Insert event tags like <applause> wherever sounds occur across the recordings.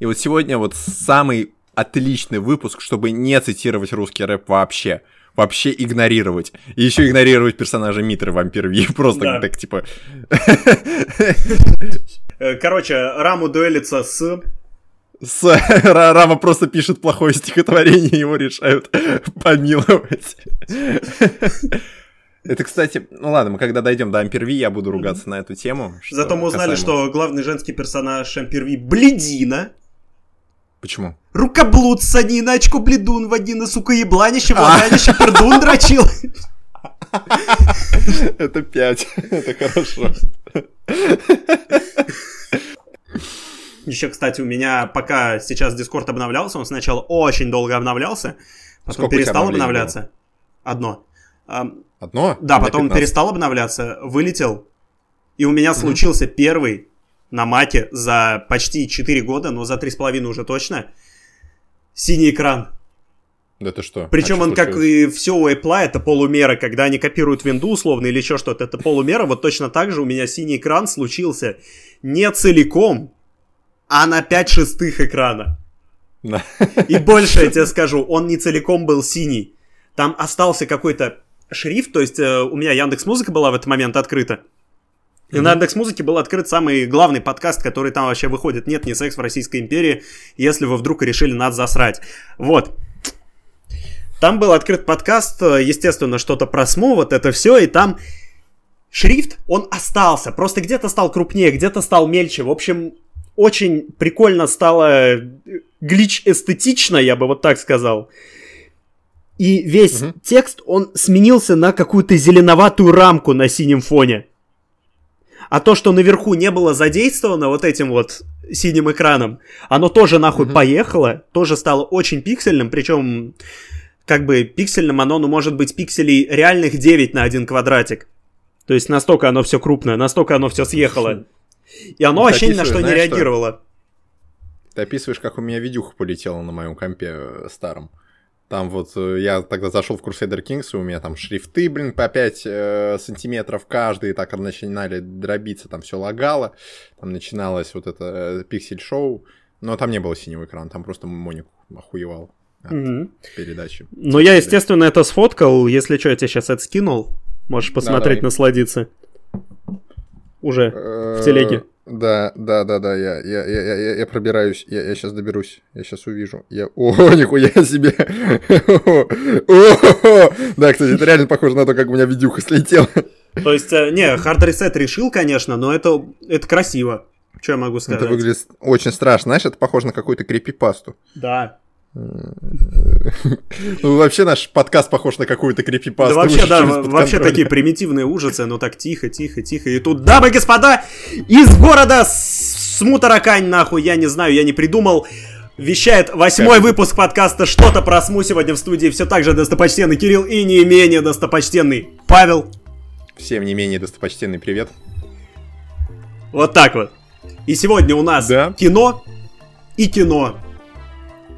И вот сегодня вот самый отличный выпуск, чтобы не цитировать русский рэп вообще. Вообще игнорировать. И еще игнорировать персонажа Митры Вампир <laughs> Ви. Просто да. так типа... Э, короче, Раму дуэлится с с... <laughs> Рама просто пишет плохое стихотворение, его решают <laughs> помиловать. Это, кстати, ну ладно, мы когда дойдем до Амперви, я буду ругаться на эту тему. Зато мы узнали, касаемо... что главный женский персонаж Амперви Бледина. Почему? Рукоблуд санина, очко бледун, вадина, сука, ебланище, влаганище, пердун дрочил. Это пять, это хорошо. Еще, кстати, у меня пока сейчас Discord обновлялся, он сначала очень долго обновлялся, потом Сколько перестал обновляться. Было? Одно. Одно? Да, потом 15. перестал обновляться, вылетел, и у меня случился первый на маке за почти 4 года, но за 3,5 уже точно, синий экран. Да ты что? Причем а он, как и все у Apple, это полумера, когда они копируют винду условно или еще что-то, это полумера. Вот точно так же у меня синий экран случился не целиком, а на 5 шестых экрана. И больше я тебе скажу, он не целиком был синий. Там остался какой-то шрифт, то есть э, у меня Яндекс Музыка была в этот момент открыта. И mm-hmm. на Яндекс Музыке был открыт самый главный подкаст, который там вообще выходит. Нет, не секс в Российской империи, если вы вдруг решили нас засрать. Вот. Там был открыт подкаст, естественно, что-то про СМУ, вот это все, и там шрифт, он остался. Просто где-то стал крупнее, где-то стал мельче. В общем, очень прикольно стало э, глич эстетично, я бы вот так сказал. И весь угу. текст, он сменился на какую-то зеленоватую рамку на синем фоне. А то, что наверху не было задействовано вот этим вот синим экраном, оно тоже нахуй угу. поехало, тоже стало очень пиксельным, причем как бы пиксельным оно, ну, может быть, пикселей реальных 9 на один квадратик. То есть настолько оно все крупное, настолько оно все съехало. И оно вообще ни на что не реагировало. Что? Ты описываешь, как у меня видюха полетела на моем компе э, старом. Там вот э, я тогда зашел в Crusader Kings, и у меня там шрифты, блин, по 5 э, сантиметров каждый, так начинали дробиться, там все лагало, там начиналось вот это э, пиксель-шоу, но там не было синего экрана, там просто Моник охуевал от mm-hmm. передачи. Ну, я, естественно, это сфоткал, если что, я тебе сейчас это скинул, можешь посмотреть, да, насладиться. Уже в телеге. Да, да, да, да, я, я, я, я, я пробираюсь, я, я сейчас доберусь, я сейчас увижу. Я, о, <laughs> нихуя себе! Да, кстати, это реально похоже на то, как у меня видюха слетела. То есть, э, не, Hard Reset решил, конечно, но это, это красиво. Что я могу сказать? Это выглядит очень страшно. Знаешь, это похоже на какую-то крипипасту. Да. Ну, вообще наш подкаст похож на какую-то крипипасту. Да вообще, да, вообще такие примитивные ужасы, но так тихо, тихо, тихо. И тут, дамы и господа, из города Смутаракань, нахуй, я не знаю, я не придумал. Вещает восьмой выпуск подкаста «Что-то про СМУ» сегодня в студии. Все так же достопочтенный Кирилл и не менее достопочтенный Павел. Всем не менее достопочтенный привет. Вот так вот. И сегодня у нас да? кино и кино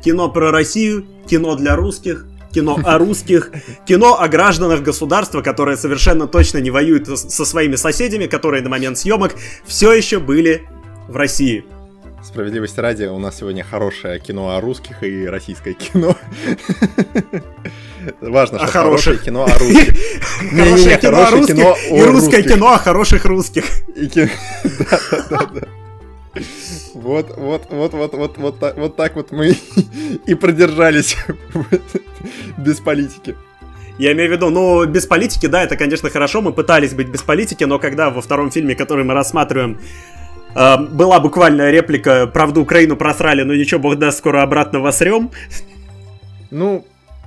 кино про Россию, кино для русских, кино о русских, кино о гражданах государства, которое совершенно точно не воюет со своими соседями, которые на момент съемок все еще были в России. Справедливости ради, у нас сегодня хорошее кино о русских и российское кино. Важно, что хорошее кино о русских. <laughs> Хорошее кино о русских и русское кино о хороших русских. <laughs> Вот, вот, вот, вот, вот, вот, так, вот так вот мы <laughs> и продержались <laughs> без политики. Я имею в виду, ну, без политики, да, это, конечно, хорошо, мы пытались быть без политики, но когда во втором фильме, который мы рассматриваем, э, была буквально реплика «Правду Украину просрали, но ничего, бог даст, скоро обратно восрем». Ну,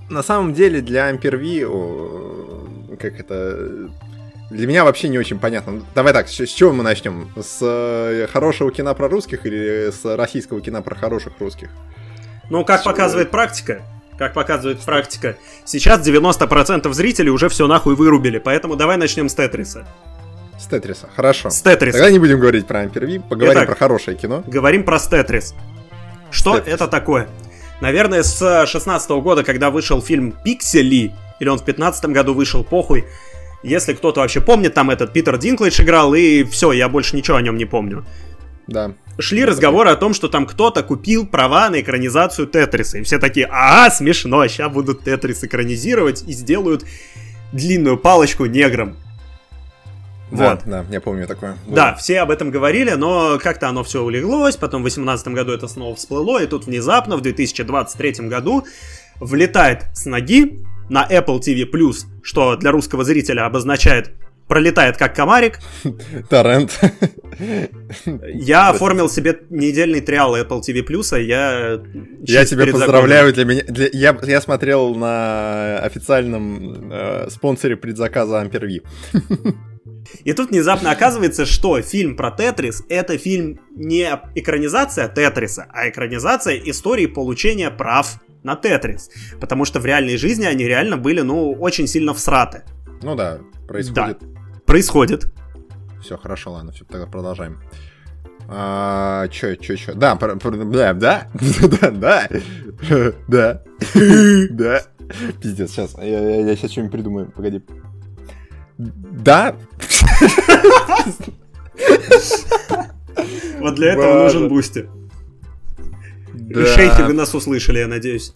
на самом деле для Амперви, как это, для меня вообще не очень понятно. Давай так, с, с чего мы начнем? С э, хорошего кино про русских или с российского кино про хороших русских? Ну, как с показывает практика, как показывает практика, сейчас 90% зрителей уже все нахуй вырубили, поэтому давай начнем с Тетриса. С Тетриса, хорошо. С Тетриса. Тогда не будем говорить про Амперви, поговорим Итак, про хорошее кино. Говорим про Тетрис. Что Тетрис. это такое? Наверное, с 16 года, когда вышел фильм «Пиксели», или он в 15 году вышел, похуй, если кто-то вообще помнит, там этот Питер Динклэйдж играл, и все, я больше ничего о нем не помню. Да. Шли разговоры о том, что там кто-то купил права на экранизацию Тетриса. И все такие, а, смешно, сейчас будут Тетрис экранизировать и сделают длинную палочку неграм. Да, Вот. да, я помню такое. Да, все об этом говорили, но как-то оно все улеглось, потом в 2018 году это снова всплыло, и тут внезапно в 2023 году влетает с ноги на Apple TV+, что для русского зрителя обозначает пролетает как комарик. <laughs> Торрент. <laughs> Я оформил себе недельный триал Apple TV+, и я... Я чуть тебя поздравляю. Для меня, для- я, я смотрел на официальном э, спонсоре предзаказа Амперви. <laughs> И тут внезапно оказывается, что фильм про Тетрис — это фильм не экранизация Тетриса, а экранизация истории получения прав на Тетрис. Потому что в реальной жизни они реально были, ну, очень сильно всраты. Ну да, происходит. Происходит. Все, хорошо, ладно, все, тогда продолжаем. А, чё, чё, чё? Да, про- про- да, да, <laughs> да, да, <laughs> да, <laughs> да. Пиздец, сейчас, я, сейчас что-нибудь придумаю, погоди. Да, Вот для этого нужен Бусти. да, Шейхи, вы нас услышали, я надеюсь.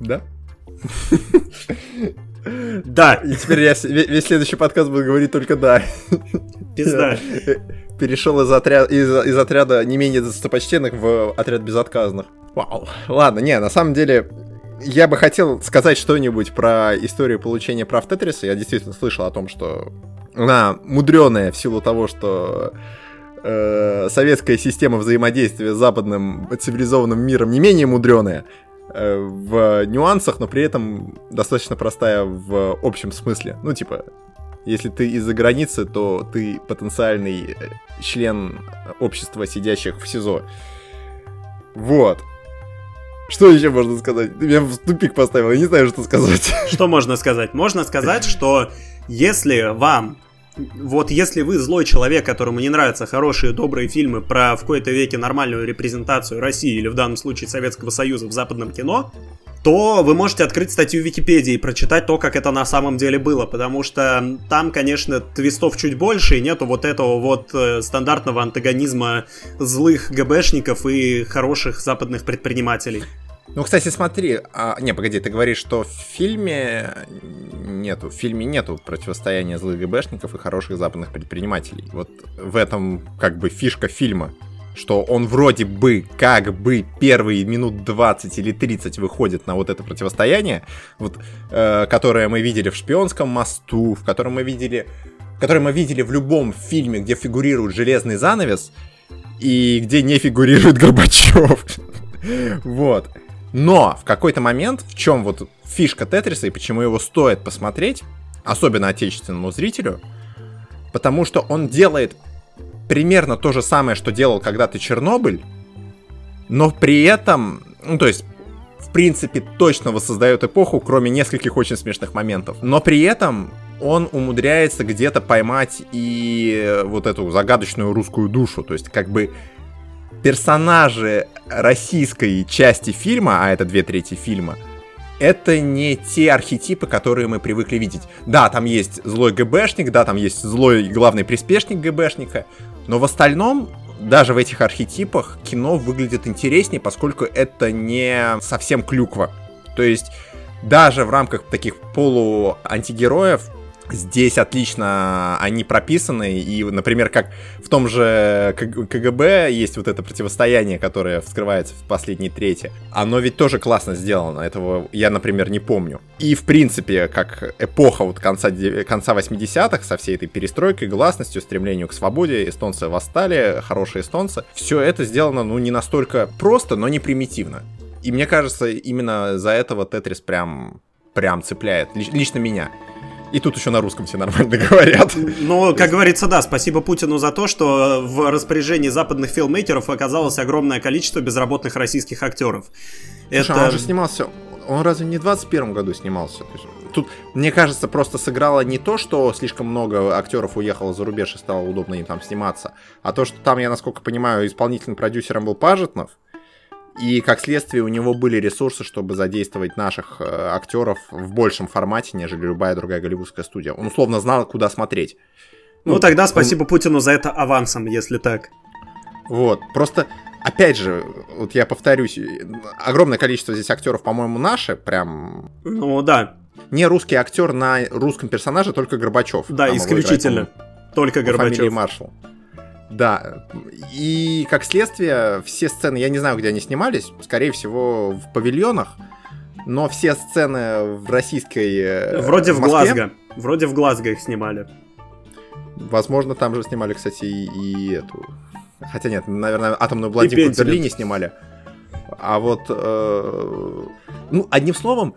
да. Да, И теперь я весь следующий подкаст буду говорить только да. пизда. Перешел из отряда, из, из отряда не менее достопочтенных в отряд безотказных. Вау. Ладно, не, на самом деле, я бы хотел сказать что-нибудь про историю получения прав Тетриса. Я действительно слышал о том, что она мудреная в силу того, что э, советская система взаимодействия с западным цивилизованным миром не менее мудреная э, в нюансах, но при этом достаточно простая в общем смысле. Ну, типа, если ты из-за границы, то ты потенциальный член общества, сидящих в СИЗО. Вот. Что еще можно сказать? Ты меня в тупик поставил, я не знаю, что сказать. <laughs> Что можно сказать? Можно сказать, что если вам вот если вы злой человек, которому не нравятся хорошие, добрые фильмы про в какой-то веке нормальную репрезентацию России или в данном случае Советского Союза в западном кино, то вы можете открыть статью в Википедии и прочитать то, как это на самом деле было, потому что там, конечно, твистов чуть больше, и нету вот этого вот э, стандартного антагонизма злых ГБшников и хороших западных предпринимателей. Ну, кстати, смотри, а, не, погоди, ты говоришь, что в фильме нету, в фильме нету противостояния злых ГБшников и хороших западных предпринимателей. Вот в этом как бы фишка фильма, что он вроде бы, как бы первые минут 20 или 30 выходит на вот это противостояние, вот, э, которое мы видели в «Шпионском мосту», в котором мы видели, которое мы видели в любом фильме, где фигурирует железный занавес, и где не фигурирует Горбачев. <laughs> Вот. Но в какой-то момент, в чем вот фишка Тетриса и почему его стоит посмотреть, особенно отечественному зрителю, потому что он делает примерно то же самое, что делал когда-то Чернобыль, но при этом, ну то есть, в принципе, точно воссоздает эпоху, кроме нескольких очень смешных моментов. Но при этом он умудряется где-то поймать и вот эту загадочную русскую душу. То есть, как бы персонажи российской части фильма, а это две трети фильма, это не те архетипы, которые мы привыкли видеть. Да, там есть злой ГБшник, да, там есть злой главный приспешник ГБшника, но в остальном, даже в этих архетипах, кино выглядит интереснее, поскольку это не совсем клюква. То есть, даже в рамках таких полу-антигероев, здесь отлично они прописаны, и, например, как в том же КГБ есть вот это противостояние, которое вскрывается в последней трети. Оно ведь тоже классно сделано, этого я, например, не помню. И, в принципе, как эпоха вот конца, конца 80-х, со всей этой перестройкой, гласностью, стремлению к свободе, эстонцы восстали, хорошие эстонцы, все это сделано, ну, не настолько просто, но не примитивно. И мне кажется, именно за этого Тетрис прям, прям цепляет, Лич- лично меня. И тут еще на русском все нормально <laughs> говорят. Ну, как говорится, да, спасибо Путину за то, что в распоряжении западных филмейкеров оказалось огромное количество безработных российских актеров. Слушай, а он же снимался... Он разве не в 21 году снимался? Тут, мне кажется, просто сыграло не то, что слишком много актеров уехало за рубеж и стало удобно им там сниматься, а то, что там, я насколько понимаю, исполнительным продюсером был Пажетнов, и как следствие у него были ресурсы, чтобы задействовать наших э, актеров в большем формате, нежели любая другая голливудская студия. Он условно знал, куда смотреть. Ну, тогда спасибо Путину за это авансом, если так. Вот, просто, опять же, вот я повторюсь, огромное количество здесь актеров, по-моему, наши, прям... Ну, да. Не русский актер на русском персонаже, только Горбачев. Да, исключительно. играет, Только по фамилии Горбачев. Маршал. Да, и как следствие, все сцены, я не знаю, где они снимались, скорее всего, в павильонах, но все сцены в российской... э, Вроде в Москве, Глазго. Вроде в Глазго их снимали. Возможно, там же снимали, кстати, и, и эту... Хотя нет, наверное, атомную блондинку в. Берлине снимали. А вот... э, ну, одним словом,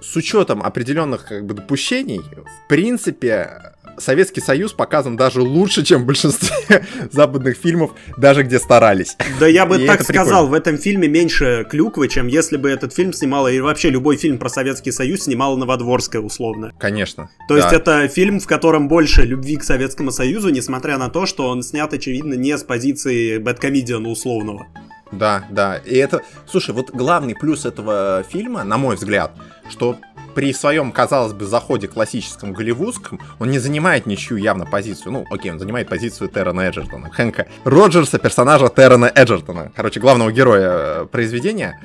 с учетом определенных как бы допущений, в принципе, Советский Союз показан даже лучше, чем в большинстве <laughs> западных фильмов, даже где старались. Да я бы И так сказал, в этом фильме меньше клюквы, чем если бы этот фильм снимала, и вообще любой фильм про Советский Союз снимала Новодворская, условно. Конечно. То есть да. это фильм, в котором больше любви к Советскому Союзу, несмотря на то, что он снят, очевидно, не с позиции бэткомедиана условного. Да, да. И это, слушай, вот главный плюс этого фильма, на мой взгляд, что при своем, казалось бы, заходе классическом голливудском, он не занимает ничью явно позицию. Ну, окей, он занимает позицию Террена Эджертона, Хэнка Роджерса, персонажа Террена Эджертона, короче, главного героя э, произведения.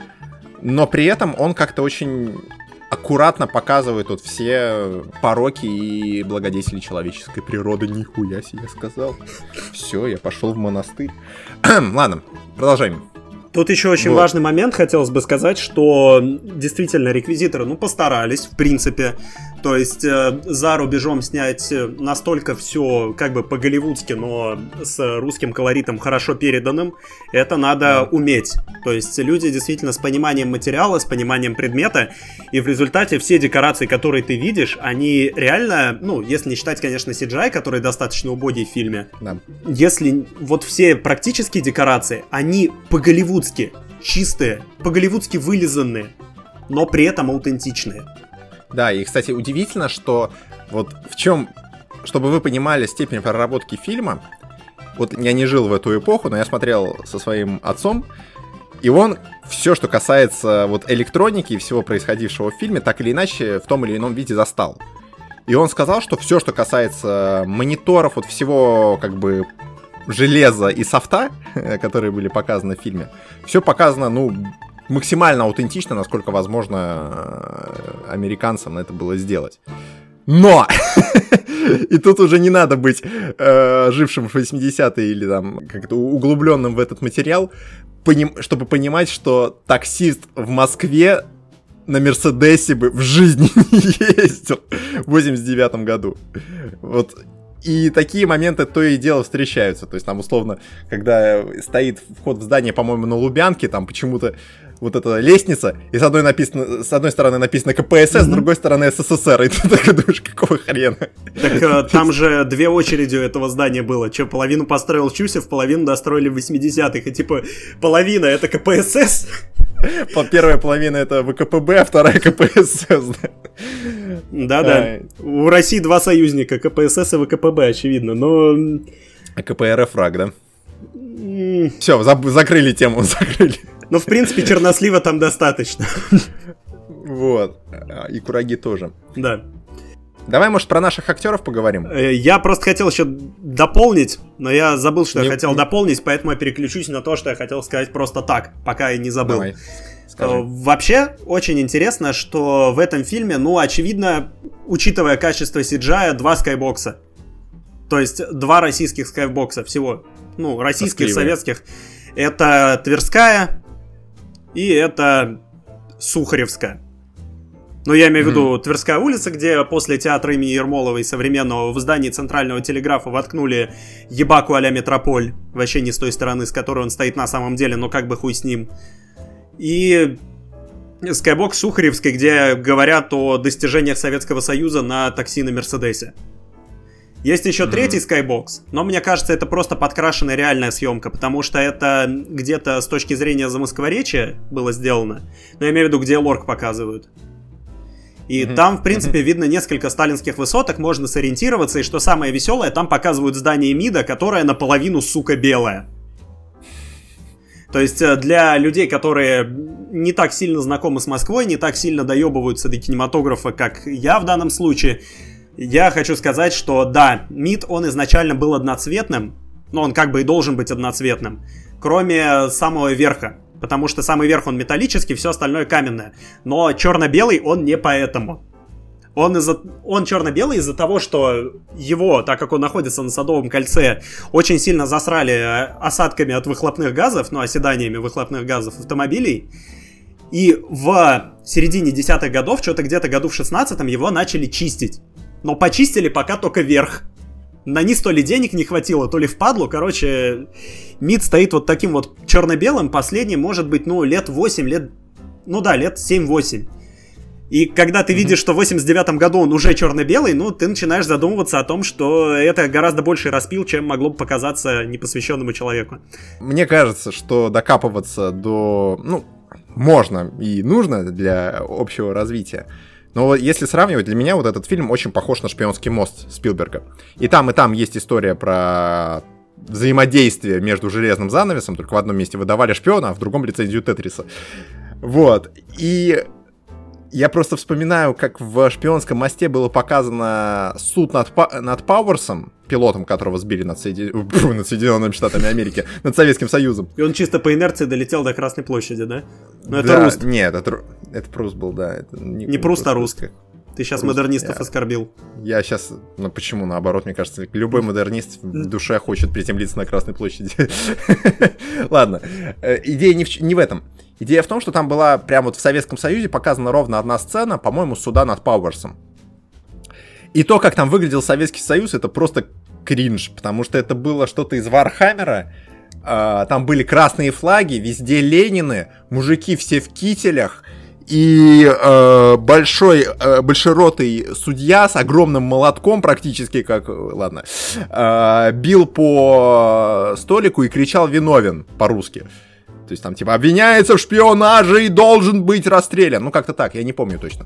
Но при этом он как-то очень аккуратно показывает вот все пороки и благодетели человеческой природы. Нихуя себе сказал. Все, я пошел в монастырь. <clears throat> Ладно, продолжаем. Тут еще очень Вот. важный момент хотелось бы сказать, что действительно реквизиторы, ну, постарались, в принципе. То есть э, за рубежом снять э, настолько все как бы по-голливудски, но с русским колоритом хорошо переданным, это надо уметь. То есть люди действительно с пониманием материала, с пониманием предмета, и в результате все декорации, которые ты видишь, они реально, ну, если не считать, конечно, CGI, который достаточно убогий в фильме, Да. если вот все практические декорации, они по-голливудски чистые, по-голливудски вылизанные, но при этом аутентичные. Да, и, кстати, удивительно, что вот в чем, чтобы вы понимали степень проработки фильма, вот я не жил в эту эпоху, но я смотрел со своим отцом, и он все, что касается вот электроники и всего происходившего в фильме, так или иначе в том или ином виде застал. И он сказал, что все, что касается мониторов, вот всего как бы железа и софта, <laughs> которые были показаны в фильме, все показано, ну, максимально аутентично, насколько возможно э, американцам это было сделать. Но! <laughs> И тут уже не надо быть э, жившим в 80-е или там как-то углубленным в этот материал, поним- чтобы понимать, что таксист в Москве на Мерседесе бы в жизни <laughs> не ездил в 89 году. Вот. И такие моменты то и дело встречаются. То есть там условно, когда стоит вход в здание, по-моему, на Лубянке, там почему-то вот эта лестница, и с одной, написано, с одной стороны написано КПСС, с другой стороны СССР. И ты такой думаешь, какого хрена? Так э, там же две очереди у этого здания было. Че, половину построил Чусев, половину достроили в 80-х. И типа, половина это КПСС. По- Первая половина это ВКПБ, а вторая КПСС. да. Да-да. У России два союзника, КПСС и ВКПБ, очевидно. Но... А КПРФ враг, да? Все, закрыли тему, <laughs> закрыли. Ну, в принципе, чернослива там достаточно. Вот. И кураги тоже. Да. Давай, может, про наших актеров поговорим? Э, Я просто хотел еще дополнить, но я забыл, что Не- я хотел дополнить, поэтому я переключусь на то, что я хотел сказать просто так, пока я не забыл. Давай. Э, Скажи. Вообще, очень интересно, что в этом фильме, ну, очевидно, учитывая качество CGI, два скайбокса. То есть два российских скайбокса всего. Ну, российских, Тоскливые. советских. Это Тверская и это Сухаревская. Ну, я имею в виду Тверская улица, где после театра имени Ермоловой современного в здании Центрального телеграфа воткнули ебаку а-ля Метрополь. Вообще не с той стороны, с которой он стоит на самом деле, но как бы хуй с ним. И Скайбокс Сухаревской, где говорят о достижениях Советского Союза на такси на Мерседесе. Есть еще Мгм. третий Skybox, но мне кажется, это просто подкрашенная реальная съемка, потому что это где-то с точки зрения замоскворечия было сделано. Но я имею в виду, где лорк показывают. И Мгм. там, в принципе, видно несколько сталинских высоток, можно сориентироваться, и что самое веселое, там показывают здание МИДа, которое наполовину, сука, белое. То есть э, для людей, которые не так сильно знакомы с Москвой, не так сильно доебываются до кинематографа, как я в данном случае, я хочу сказать, что да, МИД, он изначально был одноцветным, Но он как бы и должен быть одноцветным. Кроме самого верха. Потому что самый верх он металлический, все остальное каменное. Но черно-белый он не поэтому. Он, из он черно-белый из-за того, что его, так как он находится на Садовом кольце, очень сильно засрали э, осадками от выхлопных газов, ну, оседаниями выхлопных газов автомобилей. И в середине десятых годов, что-то где-то году в шестнадцатом, его начали чистить. Но почистили пока только верх. На низ то ли денег не хватило, то ли впадло. Короче, МИД стоит вот таким вот черно-белым. Последний, может быть, ну, лет 8, лет... Ну да, лет 7-8. И когда ты видишь, что в 89 году он уже черно-белый, ну, ты начинаешь задумываться о том, что это гораздо больший распил, чем могло бы показаться непосвященному человеку. Мне кажется, что докапываться до... Ну, можно и нужно для общего развития. Но если сравнивать, для меня вот этот фильм очень похож на «Шпионский мост» Спилберга. И там, и там есть история про взаимодействие между железным занавесом, только в одном месте выдавали шпиона, а в другом лицензию Тетриса. Вот. И я просто вспоминаю, как в «Шпионском мосте» было показано суд над, над Пауэрсом, пилотом которого сбили над, Соедин... <laughs> над Соединенными Штатами Америки, над Советским Союзом. И он чисто по инерции долетел до Красной площади, да? Ну, это да, Руст. Нет, это, это Пруст был, да. Это не, не Пруст, а Руст. Ты сейчас Пруст, модернистов я, оскорбил. Я сейчас, ну почему, наоборот, мне кажется, любой модернист в душе хочет приземлиться на Красной площади. <laughs> Ладно, э, идея не в, не в этом. Идея в том, что там была прямо вот в Советском Союзе показана ровно одна сцена, по-моему, суда над Пауэрсом. И то, как там выглядел Советский Союз, это просто кринж, потому что это было что-то из Warhammer а. Э, там были красные флаги, везде Ленины, мужики все в кителях, и э, большой, э, большеротый судья с огромным молотком практически, как, ладно, э, бил по столику и кричал «виновен» по-русски. То есть там типа обвиняется в шпионаже и должен быть расстрелян. Ну как-то так, я не помню точно.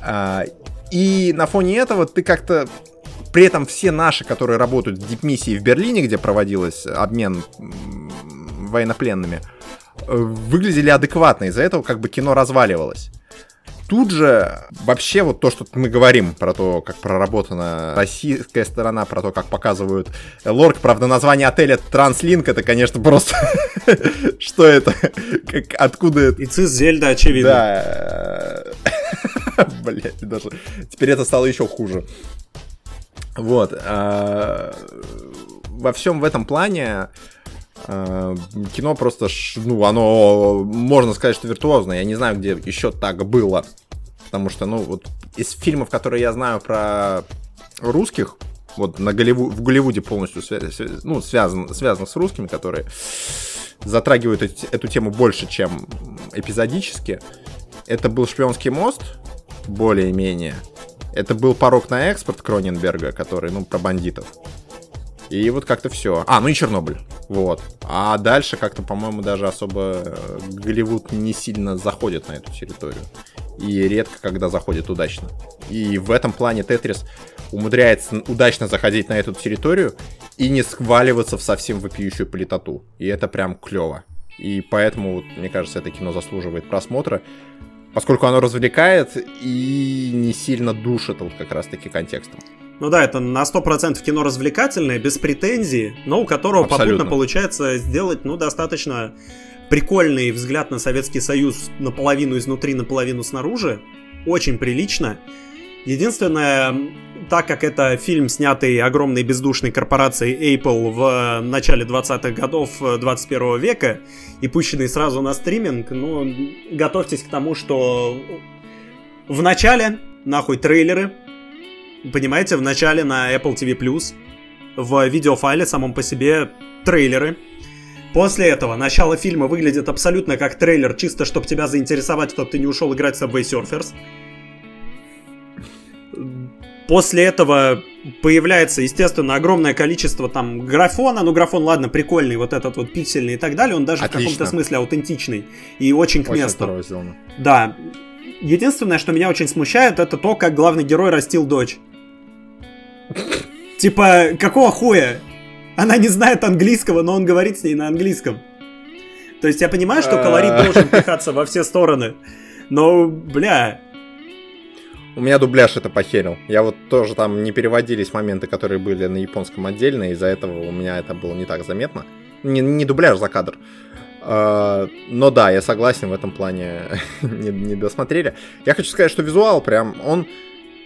А, и на фоне этого ты как-то при этом все наши, которые работают в дипмиссии в Берлине, где проводилось обмен военнопленными, э, выглядели адекватно. Из-за этого как бы кино разваливалось. Тут же вообще вот то, что мы говорим про то, как проработана российская сторона, про то, как показывают Лорк. Правда, название отеля Транслинк, это, конечно, просто... <laughs> Что это? Откуда это? И Цис Зельда, очевидно. Да. <laughs> Блять, даже... Теперь это стало еще хуже. Вот. А, во всем в этом плане кино просто, ну, оно, можно сказать, что виртуозное. Я не знаю, где еще так было. Потому что, ну, вот из фильмов, которые я знаю про русских, вот на Голливу... в Голливуде полностью свя... ну, связан... связан с русскими, которые затрагивают эту тему больше, чем эпизодически. Это был «Шпионский мост», более-менее. Это был «Порог на экспорт» Кроненберга, который, ну, про бандитов. И вот как-то все. А, ну и Чернобыль. Вот. А дальше как-то, по-моему, даже особо э, Голливуд не сильно заходит на эту территорию. И редко, когда заходит удачно. И в этом плане Тетрис умудряется удачно заходить на эту территорию и не сваливаться в совсем вопиющую политоту. И это прям клево. И поэтому, мне кажется, это кино заслуживает просмотра, поскольку оно развлекает и не сильно душит вот как раз-таки контекстом. Ну да, это на 100% кино развлекательное, без претензий, но у которого Абсолютно. попутно получается сделать, ну, достаточно прикольный взгляд на Советский Союз наполовину изнутри, наполовину снаружи. Очень прилично. Единственное, так как это фильм, снятый огромной бездушной корпорацией Apple в начале 20-х годов 21 века и пущенный сразу на стриминг, ну, готовьтесь к тому, что в начале, нахуй, трейлеры, понимаете, в начале на Apple TV+, в видеофайле самом по себе трейлеры. После этого начало фильма выглядит абсолютно как трейлер, чисто чтобы тебя заинтересовать, чтобы ты не ушел играть в Subway Surfers. После этого появляется, естественно, огромное количество там графона. Ну, графон, ладно, прикольный, вот этот вот пиксельный и так далее. Он даже Отлично. в каком-то смысле аутентичный и очень к очень месту. Да. Единственное, что меня очень смущает, это то, как главный герой растил дочь. Типа, какого хуя? Она не знает английского, но он говорит с ней на английском. То есть я понимаю, что колорит а. должен пихаться во все стороны. Но, бля... У меня дубляж это похерил. Я вот тоже там не переводились моменты, которые были на японском отдельно, из-за этого у меня это было не так заметно. Не, не дубляж за кадр. Uh, но да, я согласен в этом плане, <laughs> не, не досмотрели. Я хочу сказать, что визуал прям, он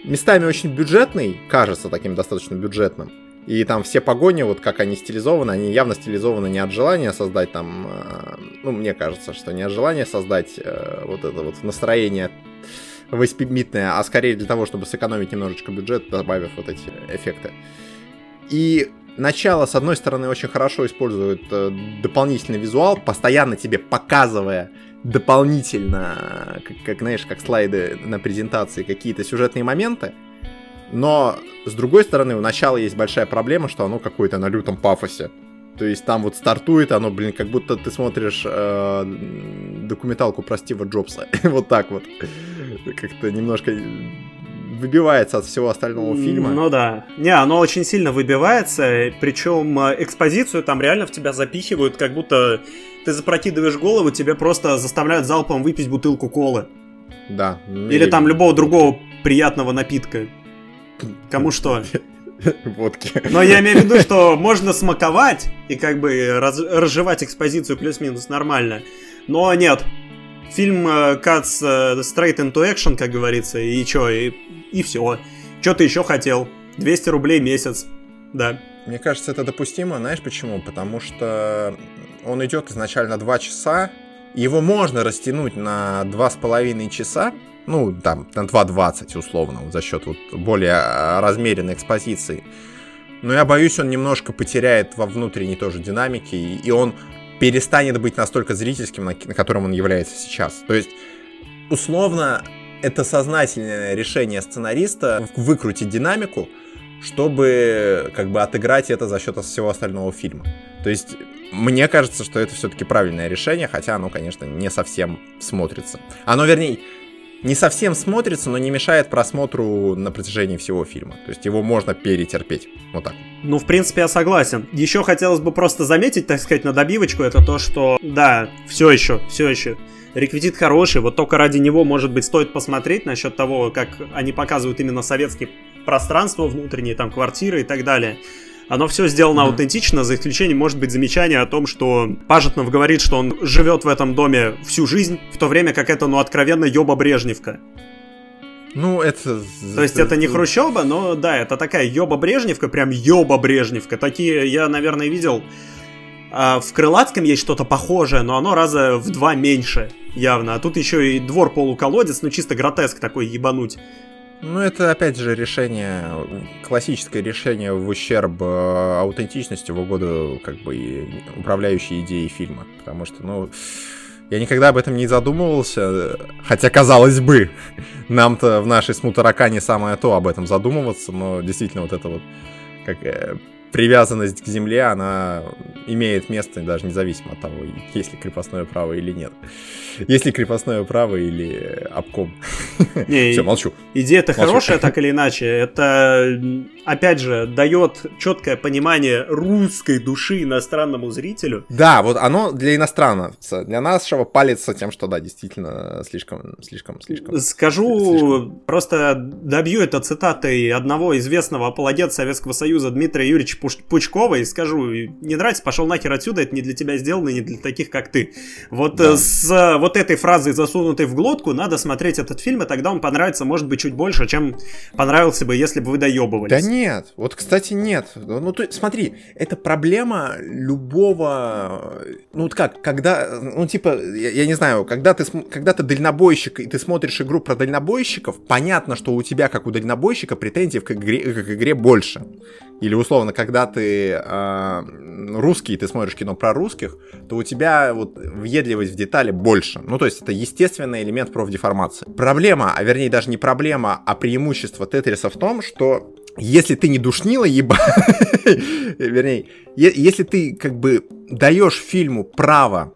местами очень бюджетный, кажется таким достаточно бюджетным. И там все погони, вот как они стилизованы, они явно стилизованы не от желания создать там, uh, ну, мне кажется, что не от желания создать uh, вот это вот настроение восьмибитное, а скорее для того, чтобы сэкономить немножечко бюджет, добавив вот эти эффекты. И начало, с одной стороны, очень хорошо использует э, дополнительный визуал, постоянно тебе показывая дополнительно, как, как, знаешь, как слайды на презентации, какие-то сюжетные моменты. Но, с другой стороны, у начала есть большая проблема, что оно какое-то на лютом пафосе. То есть там вот стартует оно, блин, как будто ты смотришь э, документалку про Стива Джобса. <laughs> вот так вот. Как-то немножко выбивается от всего остального фильма. Ну да. Не, оно очень сильно выбивается, причем э, экспозицию там реально в тебя запихивают, как будто ты запрокидываешь голову, тебе просто заставляют залпом выпить бутылку колы. Да. Или там любого другого приятного напитка. Кому <laughs> что. Водки. Но я имею в виду, что можно смаковать и как бы раз, разжевать экспозицию плюс-минус нормально. Но нет, фильм uh, cuts uh, straight into action, как говорится, и чё, и и все. Что ты еще хотел? 200 рублей месяц, да. Мне кажется, это допустимо, знаешь почему? Потому что он идет изначально 2 часа, его можно растянуть на 2,5 часа, ну, там, на 2.20 условно, за счет вот более а, размеренной экспозиции. Но я боюсь, он немножко потеряет во внутренней тоже динамике, и он перестанет быть настолько зрительским, на которым он является сейчас. То есть, условно, это сознательное решение сценариста выкрутить динамику, чтобы как бы отыграть это за счет всего остального фильма. То есть мне кажется, что это все-таки правильное решение, хотя оно, конечно, не совсем смотрится. Оно, вернее, не совсем смотрится, но не мешает просмотру на протяжении всего фильма. То есть его можно перетерпеть. Вот так. Ну, в принципе, я согласен. Еще хотелось бы просто заметить, так сказать, на добивочку, это то, что, да, все еще, все еще Реквизит хороший, вот только ради него, может быть, стоит посмотреть насчет того, как они показывают именно советские пространства внутренние, там, квартиры и так далее. Оно все сделано mm-hmm. аутентично, за исключением, может быть, замечания о том, что Пажетнов говорит, что он живет в этом доме всю жизнь, в то время как это, ну, откровенно ёба Брежневка. Ну, это... То есть это не Хрущева, но да, это такая ёба Брежневка, прям ёба Брежневка. Такие я, наверное, видел а в Крылатском есть что-то похожее, но оно раза в два меньше, явно. А тут еще и двор полуколодец, ну чисто гротеск такой ебануть. Ну, это, опять же, решение, классическое решение в ущерб э, аутентичности в угоду, как бы, управляющей идеей фильма. Потому что, ну, я никогда об этом не задумывался, хотя, казалось бы, <laughs> нам-то в нашей смутаракане самое то об этом задумываться, но действительно вот это вот как э, привязанность к земле, она имеет место даже независимо от того, есть ли крепостное право или нет. Есть ли крепостное право или обком. Не, <laughs> Все, молчу. Идея-то хорошая, так или иначе. Это, опять же, дает четкое понимание русской души иностранному зрителю. Да, вот оно для иностранца, для нашего палится тем, что, да, действительно, слишком, слишком, слишком. Скажу, слишком. просто добью это цитатой одного известного апологета Советского Союза Дмитрия Юрьевича Пучкова и скажу, не нравится, пошел нахер отсюда, это не для тебя сделано, не для таких, как ты. Вот да. с вот этой фразой, засунутой в глотку, надо смотреть этот фильм, и тогда он понравится, может быть, чуть больше, чем понравился бы, если бы вы доебывались. Да нет, вот, кстати, нет. Ну, ты, смотри, это проблема любого... Ну, вот как, когда, ну, типа, я, я не знаю, когда ты, когда ты дальнобойщик, и ты смотришь игру про дальнобойщиков, понятно, что у тебя, как у дальнобойщика, претензий к игре, к игре больше. Или условно, когда ты э, русский, ты смотришь кино про русских, то у тебя вот въедливость в детали больше. Ну, то есть это естественный элемент профдеформации. Проблема, а вернее даже не проблема, а преимущество Тетриса в том, что если ты не душнила, еба... <laughs> Вернее, если ты как бы даешь фильму право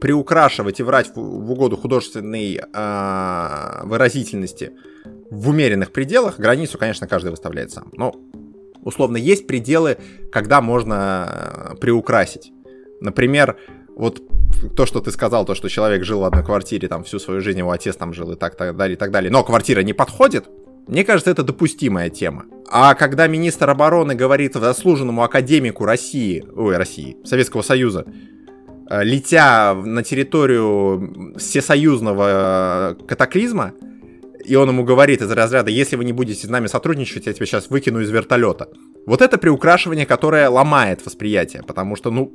приукрашивать и врать в, в угоду художественной э, выразительности в умеренных пределах, границу, конечно, каждый выставляет сам. Но условно, есть пределы, когда можно э, приукрасить. Например, вот то, что ты сказал, то, что человек жил в одной квартире там всю свою жизнь, его отец там жил и так, так далее, и так далее, но квартира не подходит, Мне кажется, это допустимая тема. А когда министр обороны говорит заслуженному академику России, ой, России, Советского Союза, э, летя на территорию всесоюзного катаклизма, и он ему говорит из разряда, если вы не будете с нами сотрудничать, я тебя сейчас выкину из вертолета. Вот это приукрашивание, которое ломает восприятие, потому что, ну,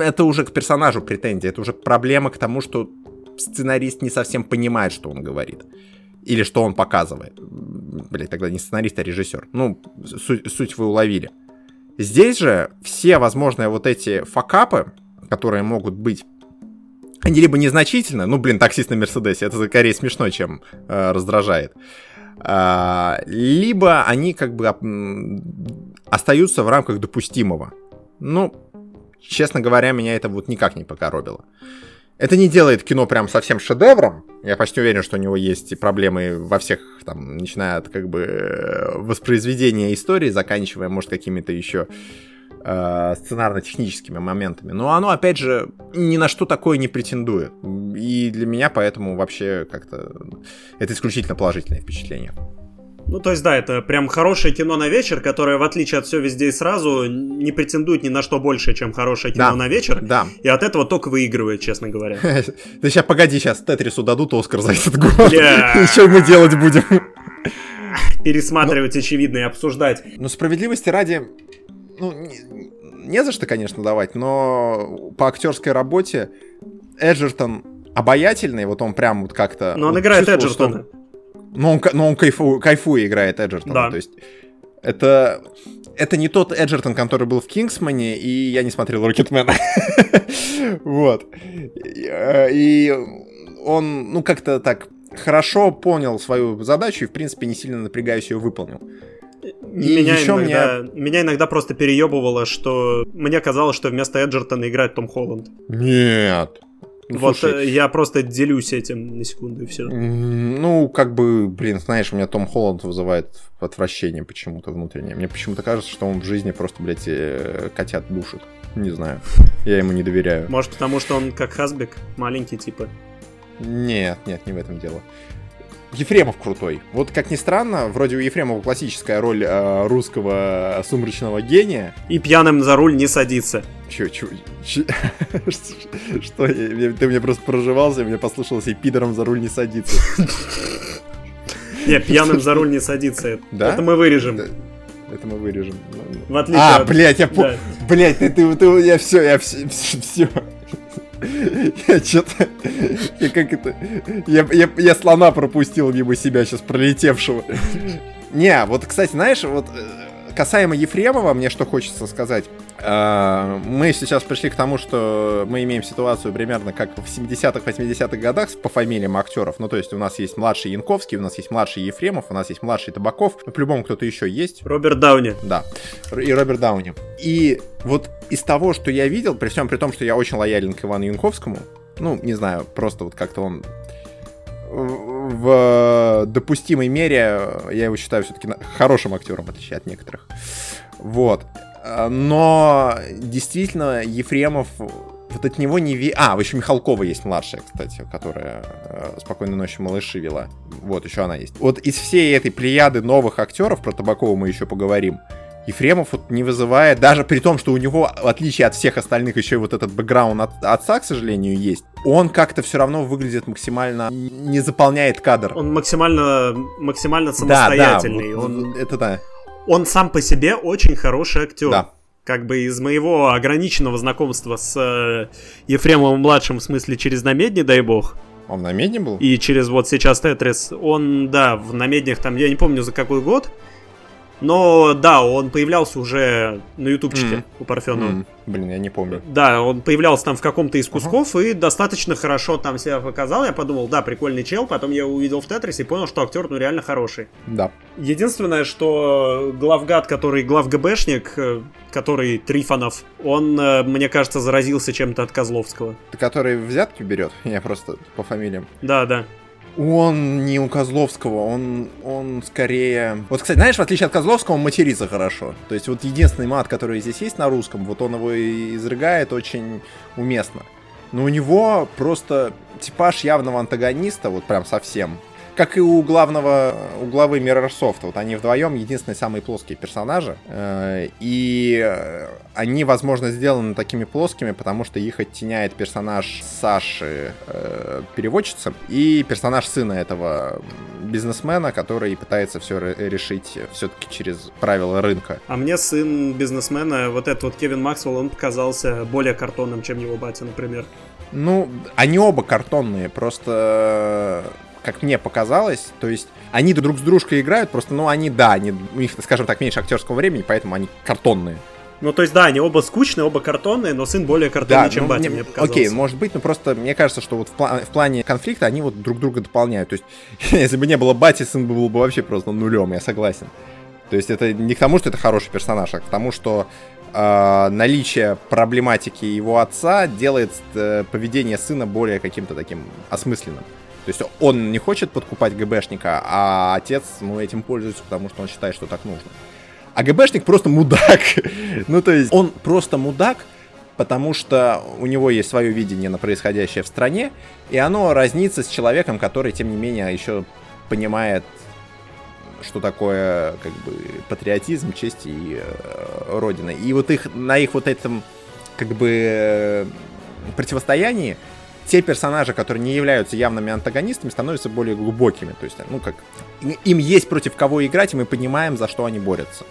это уже к персонажу претензия, это уже проблема к тому, что сценарист не совсем понимает, что он говорит. Или что он показывает. Блин, тогда не сценарист, а режиссер. Ну, суть, суть вы уловили. Здесь же все возможные вот эти факапы, которые могут быть они либо незначительно, ну, блин, таксист на Мерседесе, это скорее смешно, чем э, раздражает. А, либо они как бы остаются в рамках допустимого. Ну, честно говоря, меня это вот никак не покоробило. Это не делает кино прям совсем шедевром. Я почти уверен, что у него есть проблемы во всех, там, начиная от как бы э, воспроизведения истории, заканчивая, может, какими-то еще э, сценарно-техническими моментами. Но оно, опять же, ни на что такое не претендует. И для меня поэтому вообще как-то это исключительно положительное впечатление. Ну, то есть, да, это прям хорошее кино на вечер, которое, в отличие от все везде и сразу, не претендует ни на что больше, чем хорошее кино да, на вечер. Да. И от этого только выигрывает, честно говоря. <laughs> Да сейчас, погоди, сейчас Тетрису дадут Оскар за этот год. <laughs> Что мы делать будем? <laughs> Пересматривать очевидно и обсуждать. Ну, справедливости ради, ну, не, не за что, конечно, давать, но по актерской работе Эджертон обаятельный, вот он прям вот как-то... Но он вот играет Эджертона. Но он, но он кайфу, кайфуя играет Эджертона. Да. То есть это, это не тот Эджертон, который был в Кингсмане, и я не смотрел Рокетмена. <laughs> вот. И он, ну, как-то так хорошо понял свою задачу и, в принципе, не сильно напрягаясь ее выполнил. И меня, еще иногда, мне... меня иногда просто переебывало, что мне казалось, что вместо Эджертона играет Том Холланд. Нет. Ну, вот слушай, э, я просто делюсь этим на секунду и все. Ну, как бы, блин, знаешь, у меня Том Холланд вызывает отвращение почему-то внутреннее. Мне почему-то кажется, что он в жизни просто, блядь, э, котят душит. Не знаю. Я ему не доверяю. Может, потому что он как Хасбек, маленький типа. Нет, нет, не в этом дело. Ефремов крутой. Вот как ни странно, вроде у Ефремова классическая роль э, русского сумрачного гения. И пьяным за руль не садится. Чё, чё, чё <laughs> что? Ты мне просто проживался, мне послышалось, и пидором за руль не садится. <laughs> Не, пьяным за руль не садится. Да? Это мы вырежем. Это мы вырежем. В отличие а, от... блядь, я да. Блядь, ты, ты, ты, я все, я все, все. <laughs> Я что-то... Я как это... Я, я, я слона пропустил мимо себя сейчас пролетевшего. Не, вот, кстати, знаешь, вот э, касаемо Ефремова, мне что хочется сказать. А, мы сейчас пришли к тому, что мы имеем ситуацию примерно как в 70-х, 80-х годах по фамилиям актеров. Ну, то есть у нас есть младший Янковский, у нас есть младший Ефремов, у нас есть младший Табаков, ну, по-любому кто-то еще есть. Роберт Дауни. Да, и Роберт Дауни. И вот из того, что я видел, при всем при том, что я очень лоялен к Ивану Янковскому, ну, не знаю, просто вот как-то он в допустимой мере, я его считаю все-таки хорошим актером, в отличие от некоторых. Вот. Но действительно, Ефремов вот от него не ви... А, еще Михалкова есть младшая, кстати, которая э, «Спокойной ночи, малыши» вела. Вот, еще она есть. Вот из всей этой плеяды новых актеров, про Табакова мы еще поговорим, Ефремов вот не вызывает, даже при том, что у него, в отличие от всех остальных, еще и вот этот бэкграунд от отца, к сожалению, есть, он как-то все равно выглядит максимально, не заполняет кадр. Он максимально, максимально самостоятельный. Да, да, он... это да он сам по себе очень хороший актер. Да. Как бы из моего ограниченного знакомства с э, Ефремовым младшим, в смысле через намедни, дай бог. Он в намедне был? И через вот сейчас Тетрис. Он, да, в намеднях там, я не помню за какой год. Но да, он появлялся уже на ютубчике mm. у Парфенова. Mm. Блин, я не помню. Да, он появлялся там в каком-то из кусков uh-huh. и достаточно хорошо там себя показал. Я подумал, да, прикольный чел. Потом я увидел в Тетрисе и понял, что актер ну реально хороший. Да. Единственное, что главгад, который главгбшник, э, который Трифонов, он, э, мне кажется, заразился чем-то от Козловского. Который взятки берет? <laughs> Я просто по фамилиям. Да, да. Он не у Козловского, он, он скорее... Вот, кстати, знаешь, в отличие от Козловского, он матерится хорошо. То есть вот единственный мат, который здесь есть на русском, вот он его изрыгает очень уместно. Но у него просто типаж явного антагониста, вот прям совсем. Как и у главного, у главы Mirrorsoft. Вот они вдвоем единственные самые плоские персонажи. Э, и они, возможно, сделаны такими плоскими, потому что их оттеняет персонаж Саши, э, переводчицы, и персонаж сына этого бизнесмена, который пытается все решить все-таки через правила рынка. А мне сын бизнесмена, вот этот вот Кевин Максвелл, он показался более картонным, чем его батя, например. Ну, они оба картонные, просто как мне показалось, то есть они друг с дружкой играют, просто, ну, они, да, они, у них, скажем так, меньше актерского времени, поэтому они картонные. Ну, то есть, да, они оба скучные, оба картонные, но сын более картонный, да, чем ну, батя, мне, мне показалось. Окей, может быть, но просто мне кажется, что вот в, пла- в плане конфликта они вот друг друга дополняют. То есть, <laughs> если бы не было бати, сын был бы вообще просто нулем, я согласен. То есть, это не к тому, что это хороший персонаж, а к тому, что э, наличие проблематики его отца делает э, поведение сына более каким-то таким осмысленным. То есть он не хочет подкупать ГБшника, а отец ну, этим пользуется, потому что он считает, что так нужно. А ГБшник просто мудак. <laughs> ну, то есть он просто мудак, потому что у него есть свое видение на происходящее в стране, и оно разнится с человеком, который, тем не менее, еще понимает, что такое как бы патриотизм, честь и э, родина. И вот их на их вот этом как бы противостоянии те персонажи, которые не являются явными антагонистами, становятся более глубокими. То есть, ну как, им есть против кого играть, и мы понимаем, за что они борются.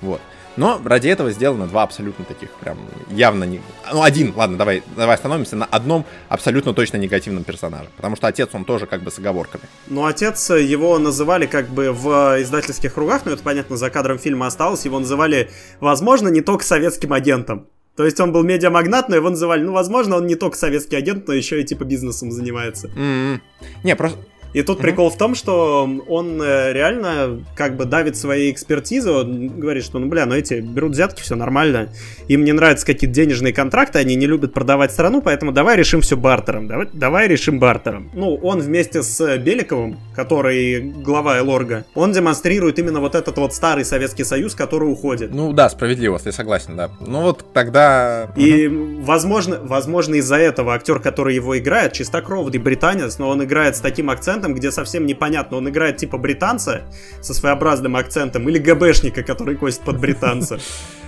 Вот. Но ради этого сделано два абсолютно таких прям явно не... Ну, один, ладно, давай, давай остановимся на одном абсолютно точно негативном персонаже. Потому что отец, он тоже как бы с оговорками. Ну, отец, его называли как бы в издательских кругах, но это, понятно, за кадром фильма осталось, его называли, возможно, не только советским агентом. То есть он был медиамагнат, но его называли, ну, возможно, он не только советский агент, но еще и типа бизнесом занимается. Mm-hmm. Не, просто и тут mm-hmm. прикол в том, что он э, реально как бы давит своей экспертизой, он говорит, что, ну, бля, ну эти берут взятки, все нормально, им не нравятся какие-то денежные контракты, они не любят продавать страну, поэтому давай решим все бартером, давай, давай решим бартером. Ну, он вместе с Беликовым, который глава Элорга, он демонстрирует именно вот этот вот старый Советский Союз, который уходит. Ну да, справедливо, я согласен, да. Ну вот тогда... И, mm-hmm. возможно, возможно из-за этого актер, который его играет, чистокровный британец, но он играет с таким акцентом, акцентом, где совсем непонятно, он играет типа британца со своеобразным акцентом или ГБшника, который косит под британца.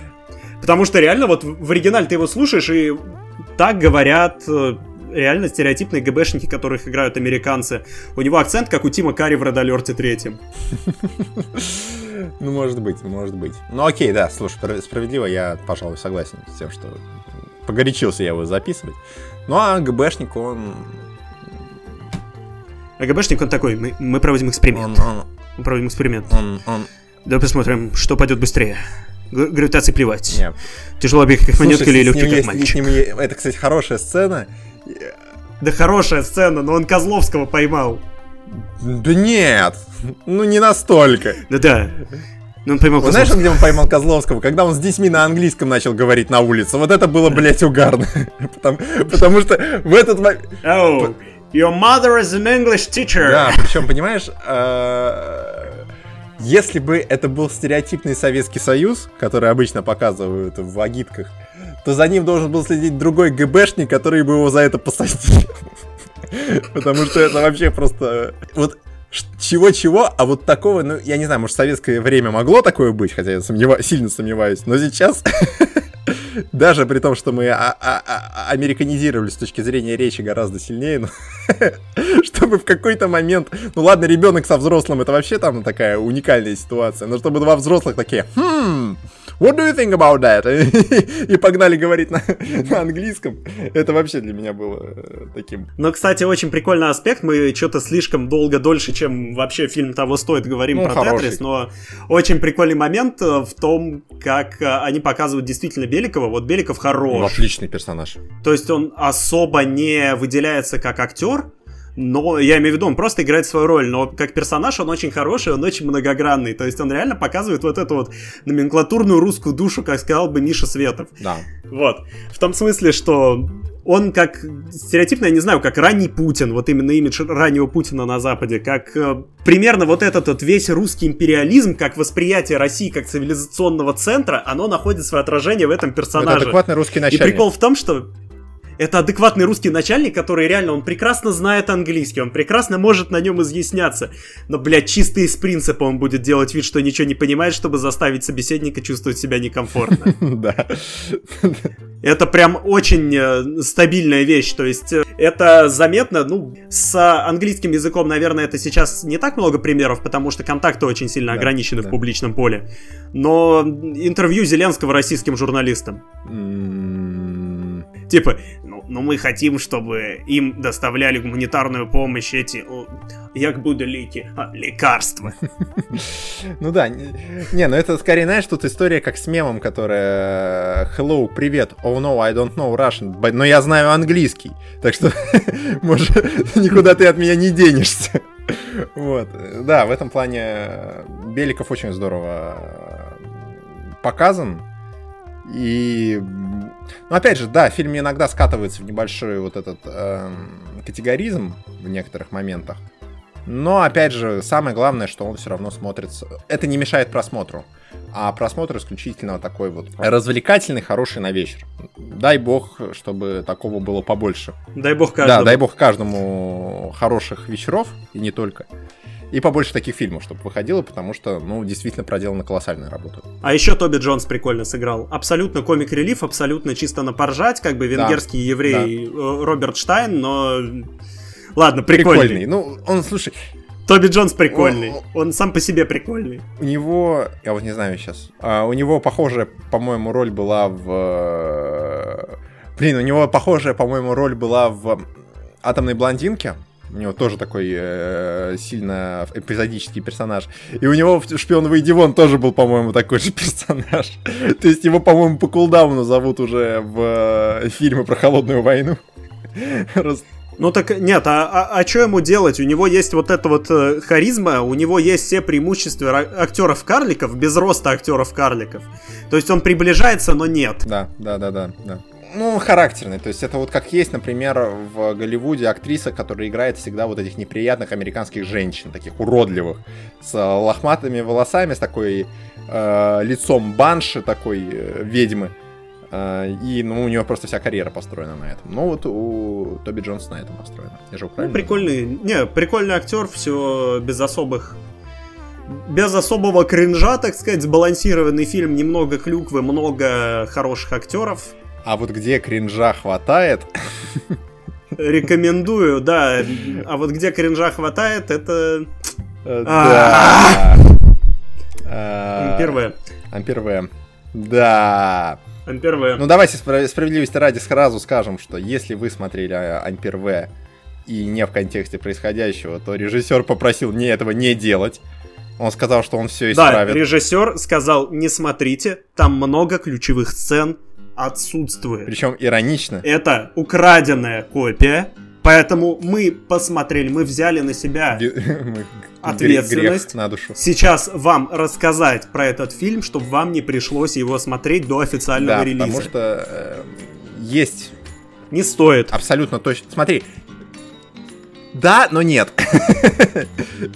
<laughs> Потому что реально вот в оригинале ты его слушаешь, и так говорят э, реально стереотипные ГБшники, которых играют американцы. У него акцент, как у Тима Карри в Alert 3. <laughs> Ну, может быть, может быть. Ну, окей, да, слушай, справедливо, я, пожалуй, согласен с тем, что погорячился я его записывать. Ну, а ГБшник, он а ГБшник, он такой, мы, мы проводим эксперимент. Он, он, мы проводим эксперимент. Он, он... Давай посмотрим, что пойдет быстрее. Г- гравитации плевать. Нет. Тяжело бегать как монетка или легкий как есть, мальчик. Ним, это, кстати, хорошая сцена. Да хорошая сцена, но он Козловского поймал. Да нет, ну не настолько. Да-да. Ну, он поймал Знаешь, где он поймал Козловского? Когда он с детьми на английском начал говорить на улице. Вот это было, блядь, угарно. <laughs> потому, потому что в этот момент... Your mother is an English teacher. Да, причем, понимаешь, э, если бы это был стереотипный Советский Союз, который обычно показывают в агитках, то за ним должен был следить другой ГБшник, который бы его за это посадил. <laughs> Потому что это вообще просто... Вот чего-чего, а вот такого, ну, я не знаю, может, в советское время могло такое быть, хотя я сомнева... сильно сомневаюсь, но сейчас <laughs> Даже при том, что мы а, а, а, американизировали с точки зрения речи гораздо сильнее, но <laughs> чтобы в какой-то момент, ну ладно, ребенок со взрослым, это вообще там такая уникальная ситуация, но чтобы два взрослых такие, хм, what do you think about that? <laughs> И погнали говорить на, <laughs> на английском. Это вообще для меня было э, таким. Но, кстати, очень прикольный аспект. Мы что-то слишком долго, дольше, чем вообще фильм того стоит, говорим ну, про хороший. Тетрис, но очень прикольный момент э, в том, как э, они показывают действительно Беликова. Вот Беликов хорош. Ну, отличный персонаж. То есть он особо не выделяется как актер, но я имею в виду, он просто играет свою роль, но как персонаж он очень хороший, он очень многогранный, то есть он реально показывает вот эту вот номенклатурную русскую душу, как сказал бы Миша Светов. Да. Вот. В том смысле, что он как стереотипно, я не знаю, как ранний Путин, вот именно имидж раннего Путина на Западе, как э, примерно вот этот вот весь русский империализм, как восприятие России как цивилизационного центра, оно находит свое отражение в этом персонаже. Это адекватный русский начальник. И прикол в том, что это адекватный русский начальник, который реально, он прекрасно знает английский, он прекрасно может на нем изъясняться. Но, блядь, чисто из принципа он будет делать вид, что ничего не понимает, чтобы заставить собеседника чувствовать себя некомфортно. <laughs> Да. Это прям очень э, стабильная вещь, то есть э, это заметно, ну, с английским языком, наверное, это сейчас не так много примеров, потому что контакты очень сильно Да, ограничены да. в публичном поле. Но интервью Зеленского российским журналистам. М, Типа, ну мы хотим, чтобы им доставляли гуманитарную помощь эти, о, як буде ліки, а, лекарства. <laughs> Ну да, не, не, ну это скорее, знаешь, тут история как с мемом, которая Hello, привет, oh no, I don't know Russian, but- но я знаю английский, так что, <laughs> может, никуда ты от меня не денешься. Вот, да, в этом плане э, Беликов очень здорово э, показан, и, м, ну, опять же, да, фильм иногда скатывается в небольшой вот этот эм, категоризм в некоторых моментах. Но, опять же, самое главное, что он все равно смотрится... Это не мешает просмотру. А просмотр исключительно такой вот развлекательный, хороший на вечер. Дай бог, чтобы такого было побольше. Дай бог Да, каждому. дай бог каждому хороших вечеров, и не только. И побольше таких фильмов, чтобы выходило, потому что, ну, действительно проделана колоссальная работа. А еще Тоби Джонс прикольно сыграл. Абсолютно комик-релиф, абсолютно чисто на поржать, как бы венгерский еврей э, Роберт Штайн, но... Ладно, прикольный. Прикольный. Ну, он, слушай, Тоби Джонс прикольный. О, Он сам по себе прикольный. у него, я вот не знаю сейчас, а, у него похожая, по-моему, роль была в... э, Блин, у него похожая, по-моему, роль была в «Атомной блондинке». У него тоже такой э, сильно эпизодический персонаж. И у него в «Шпион выйди вон» тоже был, по-моему, такой же <laughs> персонаж. То есть его, по-моему, по кулдауну зовут уже в э, фильмы про холодную войну. <laughs> Ну так нет, а, а, что ему делать? У него есть вот эта вот э, харизма, у него есть все преимущества актеров-карликов без роста актеров-карликов. То есть он приближается, но нет. Да, да, да, да, да. Ну, характерный. То есть это вот как есть, например, в Голливуде актриса, которая играет всегда вот этих неприятных американских женщин, таких уродливых, с э, лохматыми волосами, с такой э, лицом банши, такой э, ведьмы. Э, и, ну, у него просто вся карьера построена на этом. Ну, вот у Тоби Джонса на этом построена. Я же его Ну, правильно прикольный, не, прикольный актер, все без особых без особого кринжа, так сказать, сбалансированный фильм, немного клюквы, много хороших актеров. А вот где кринжа хватает, Рекомендую, да. А вот где кринжа хватает, это э, А. да. Э, первое. Ампер В. Да. Первое. Ну давайте спра- справедливости ради сразу скажем, что если вы смотрели а, Ампер В и не в контексте происходящего, то режиссер попросил не этого не делать. Он сказал, что он все Да, исправит. режиссер сказал, не смотрите, там много ключевых сцен отсутствует. Причем иронично. Это украденная копия, поэтому мы посмотрели, мы взяли на себя <laughs> Ответственность. грех на душу. сейчас вам рассказать про этот фильм, чтобы вам не пришлось его смотреть до официального Да, релиза. потому что э, есть Не стоит. абсолютно точно. Смотри. Да, но нет.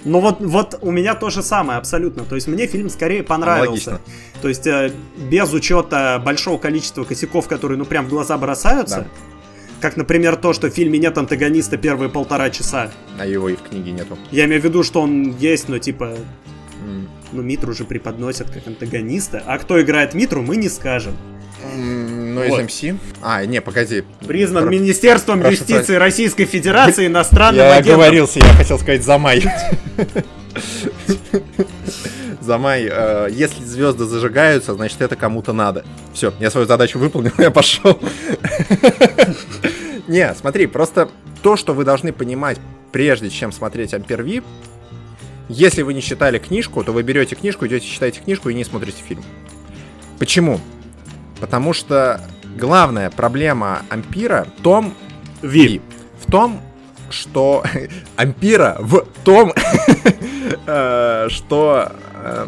Но вот, вот у меня то же самое, абсолютно. То есть мне фильм скорее понравился. Аналогично. То есть э, без учета большого количества косяков, которые ну прям в глаза бросаются. Да. Как, например, то, что в фильме нет антагониста первые полтора часа. А его и в книге нету. Я имею в виду, что он есть, но типа, ну Митру же преподносят как антагониста. А кто играет Митру, мы не скажем. Ну, из Вот. МС. А, не, погоди. Признан Про- Министерством прошу юстиции Российской Федерации иностранным Я агентом. оговорился, я хотел сказать Замай. Замай, э, если звезды зажигаются, значит это кому-то надо. Все, я свою задачу выполнил, я пошел. Не, смотри, просто то, что вы должны понимать, прежде чем смотреть Амперви, если вы не читали книжку, то вы берете книжку, идете читаете книжку и не смотрите фильм. Почему? Потому что главная проблема Ампира в том, Ви. в том, что <laughs> Ампира в том, <laughs> э, что э,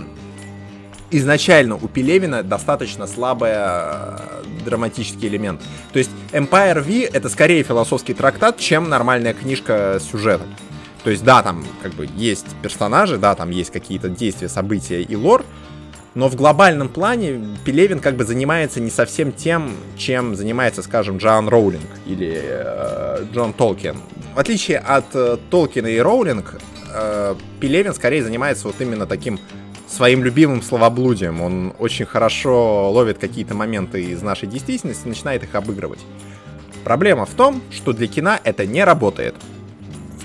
изначально у Пелевина достаточно слабый драматический элемент. То есть Empire V это скорее философский трактат, чем нормальная книжка с сюжетом. То есть, да, там как бы есть персонажи, да, там есть какие-то действия, события и лор, Но в глобальном плане Пелевин как бы занимается не совсем тем, чем занимается, скажем, Джоан Роулинг или э, Джон Толкин. В отличие от э, Толкина и Роулинг, э, Пелевин скорее занимается вот именно таким своим любимым словоблудием. Он очень хорошо ловит какие-то моменты из нашей действительности и начинает их обыгрывать. Проблема в том, что для кино это не работает.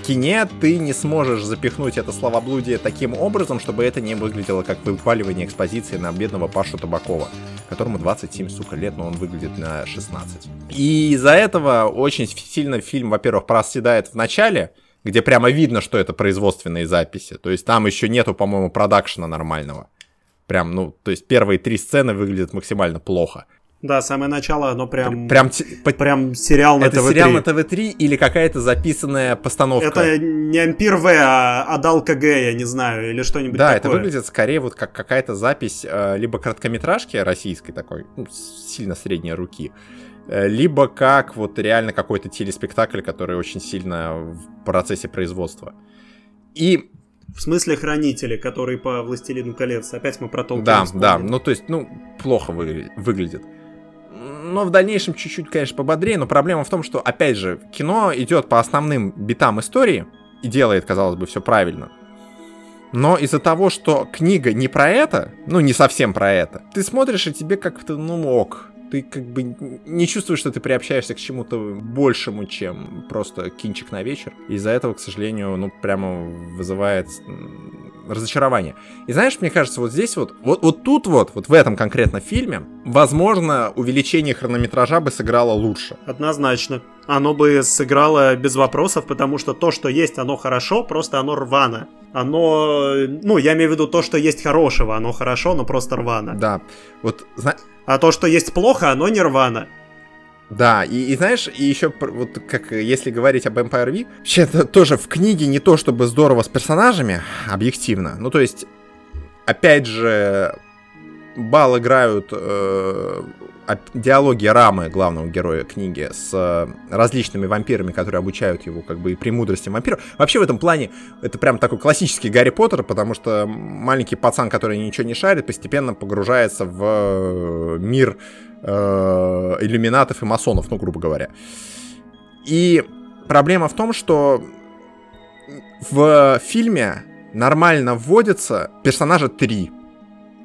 Кине ты не сможешь запихнуть это словоблудие таким образом, чтобы это не выглядело как выпаливание экспозиции на бедного Пашу Табакова, которому 27, сука, лет, но он выглядит на 16. И из-за этого очень сильно фильм, во-первых, проседает в начале, где прямо видно, что это производственные записи. То есть там еще нету, по-моему, продакшена нормального. Прям, ну, то есть первые три сцены выглядят максимально плохо. Да, самое начало, оно прям... Прям, прям сериал на это ТВ-3. сериал на ТВ-3 или какая-то записанная постановка? Это не Ампир В, а Адал КГ, я не знаю, или что-нибудь да, такое. это выглядит скорее вот как какая-то запись э, либо короткометражки российской такой, ну, сильно средней руки, э, либо как вот реально какой-то телеспектакль, который очень сильно в процессе производства. И в смысле хранители, которые по Властелину колец. Опять мы про Толкина Да, вспомнили. да, ну то есть, ну, плохо выгля- выглядит. Но в дальнейшем чуть-чуть, конечно, пободрее, но проблема в том, что, опять же, кино идет по основным битам истории и делает, казалось бы, все правильно. Но из-за того, что книга не про это, ну, не совсем про это, ты смотришь, и тебе как-то, ну, ок. Ты как бы не чувствуешь, что ты приобщаешься к чему-то большему, чем просто кинчик на вечер. Из-за этого, к сожалению, ну, прямо вызывает разочарование. И знаешь, мне кажется, вот здесь вот, вот, вот тут вот, вот в этом конкретно фильме, возможно, увеличение хронометража бы сыграло лучше. Однозначно. Оно бы сыграло без вопросов, потому что то, что есть, оно хорошо, просто оно рвано. Оно, ну, я имею в виду то, что есть хорошего, оно хорошо, но просто рвано. Да, вот, зна- А то, что есть плохо, оно не рвано. Да, и, и знаешь, и еще вот как если говорить об Empire V, вообще это тоже в книге не то чтобы здорово с персонажами, объективно. Ну то есть, опять же, бал играют э, диалоги Рамы, главного героя книги, с э, различными вампирами, которые обучают его как бы и премудростям вампиров. Вообще в этом плане это прям такой классический Гарри Поттер, потому что маленький пацан, который ничего не шарит, постепенно погружается в э, мир э, иллюминатов и масонов, ну, грубо говоря. И проблема в том, что в фильме нормально вводятся персонажа три.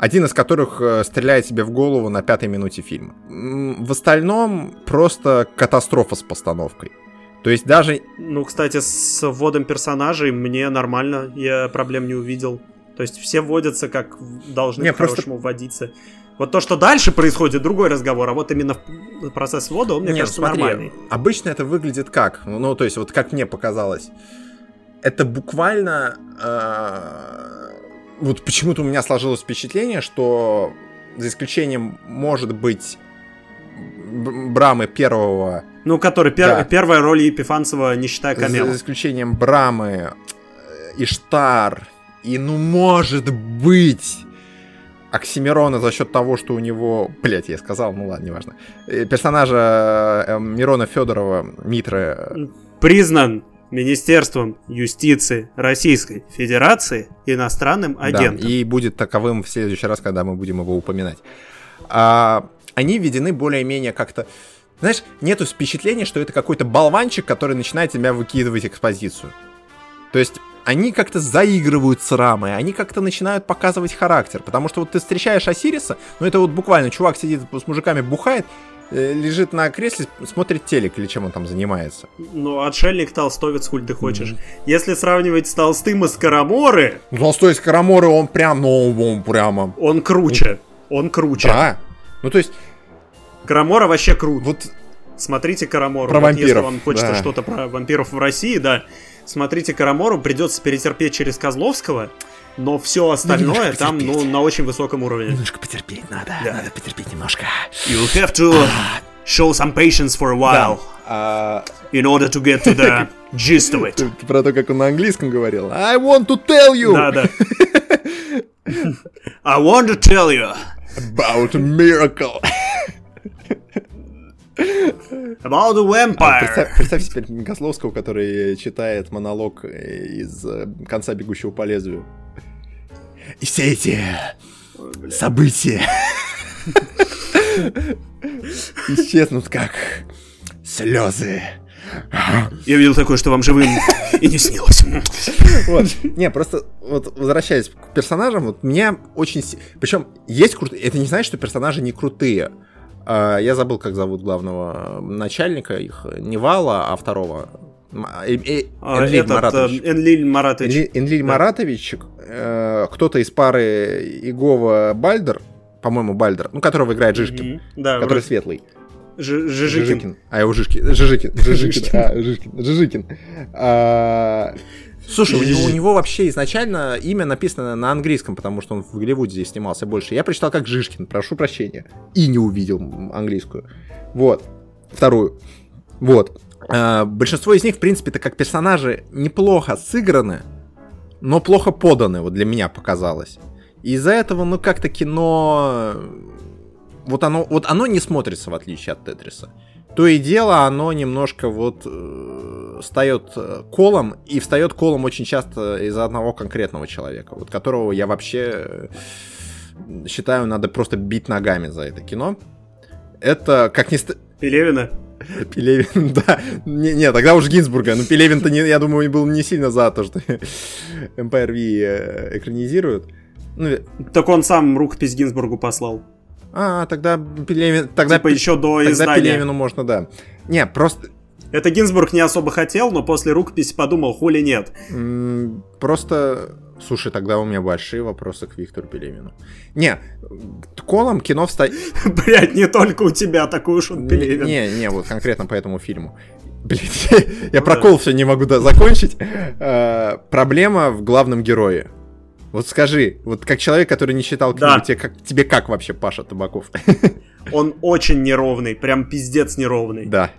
Один из которых э, стреляет себе в голову на пятой минуте фильма. В остальном просто катастрофа с постановкой. То есть даже Ну, кстати, с вводом персонажей мне нормально, я проблем не увидел. То есть все вводятся как должны Не, по-хорошему вводиться. Вот то, что дальше происходит, другой разговор, а вот именно в- процесс ввода, он, мне Не, кажется, смотри, нормальный. Обычно это выглядит как? Ну, ну, то есть, вот как мне показалось. Это буквально... э, вот почему-то у меня сложилось впечатление, что за исключением, может быть, Брамы первого... Ну, который пер- Да. первая роль Епифанцева, не считая За камел. исключением Брамы, э, Иштар и, ну, может быть... Оксимирона за счет того, что у него... Блять, я сказал, ну ладно, неважно. Э, Персонажа э, Мирона Федорова, Митры, Признан Министерством юстиции Российской Федерации иностранным Да, агентом. и будет таковым в следующий раз, когда мы будем его упоминать. А, они введены более-менее как-то... Знаешь, нету впечатления, что это какой-то болванчик, который начинает тебя выкидывать экспозицию. То есть они как-то заигрывают с рамой, они как-то начинают показывать характер. Потому что вот ты встречаешь Осириса, ну это вот буквально чувак сидит с мужиками, бухает, лежит на кресле, смотрит телек или чем он там занимается. Ну, отшельник толстовец, хуль ты хочешь. Если сравнивать с Толстым и Скороморы, Ну, Толстой из Караморы, он прям, ну, он прямо... он круче. Он круче. Да. Ну, то есть, Карамора вообще крут. вот Смотрите Карамору. Про Вот Если вампиров, вам хочется да. что-то про вампиров в России, да. Смотрите Карамору, придется перетерпеть через Козловского, но все остальное немножко там, ну, на очень высоком уровне. Немножко потерпеть надо. Да. Надо потерпеть немножко. You have to show some patience for a while А, in order to get to the <laughs> gist of it. про то, как он на английском говорил. I want to tell you Да, да. <laughs> I want to tell you about a miracle. about the А, vampire. представь, представь себе Козловского, который читает монолог из э, конца «Бегущего по лезвию». И все эти события исчезнут как слезы. Я видел такое, что вам живым и не снилось. Вот. Не, просто вот возвращаясь к персонажам, вот меня очень... Причем есть крутые... Это не значит, что персонажи не крутые. А, я забыл, как зовут главного начальника их. Не Вала, а второго. Э, э, а, Энлиль Маратович. Энлиль Маратович. Энлиль Маратович, э, кто-то из пары Игова Бальдер, по-моему, Бальдер, ну, которого играет Жишкин, да, который вроде... светлый. Ж Жижикин. Жижикин. А его Жишкин. <laughs> Жижикин. Жижикин. А, Жижикин. Жижикин. А... Слушай, у него, у него вообще изначально имя написано на английском, потому что он в Голливуде здесь снимался больше. Я прочитал как Жишкин, прошу прощения. И не увидел английскую. Вот. Вторую. Вот. А, большинство из них, в принципе, это как персонажи неплохо сыграны, но плохо поданы, вот для меня показалось. Из-за этого, ну, как-то кино... Вот оно, вот оно не смотрится, в отличие от Тетриса. То и дело, оно немножко вот э, встает э, колом, и встает колом очень часто из-за одного конкретного человека, вот которого я вообще э, считаю, надо просто бить ногами за это кино. Это, как ни... Пелевина? Пелевин, <laughs> да. Не, не, тогда уж Гинзбурга. Но Пелевин-то, не, я думаю, был не сильно за то, что <laughs> Empire V экранизируют. Ну, так он сам рукопись Гинзбургу послал. А, тогда Пелевин... Тогда, типа еще до тогда издания. Пелевину можно, да. Не, просто... Это Гинзбург не особо хотел, но после рукописи подумал, хули нет. Просто... Слушай, тогда у меня большие вопросы к Виктору Пелевину. Не, колом кино встает... <laughs> Блять, не только у тебя такой уж он Пелевин. Не, не, вот конкретно по этому фильму. <laughs> Блять, я ну прокол все не могу закончить. А, проблема в главном герое. Вот скажи, вот как человек, который не читал книгу, да. тебе, как, тебе как вообще Паша Табаков? <laughs> Он очень неровный, прям пиздец неровный. Да.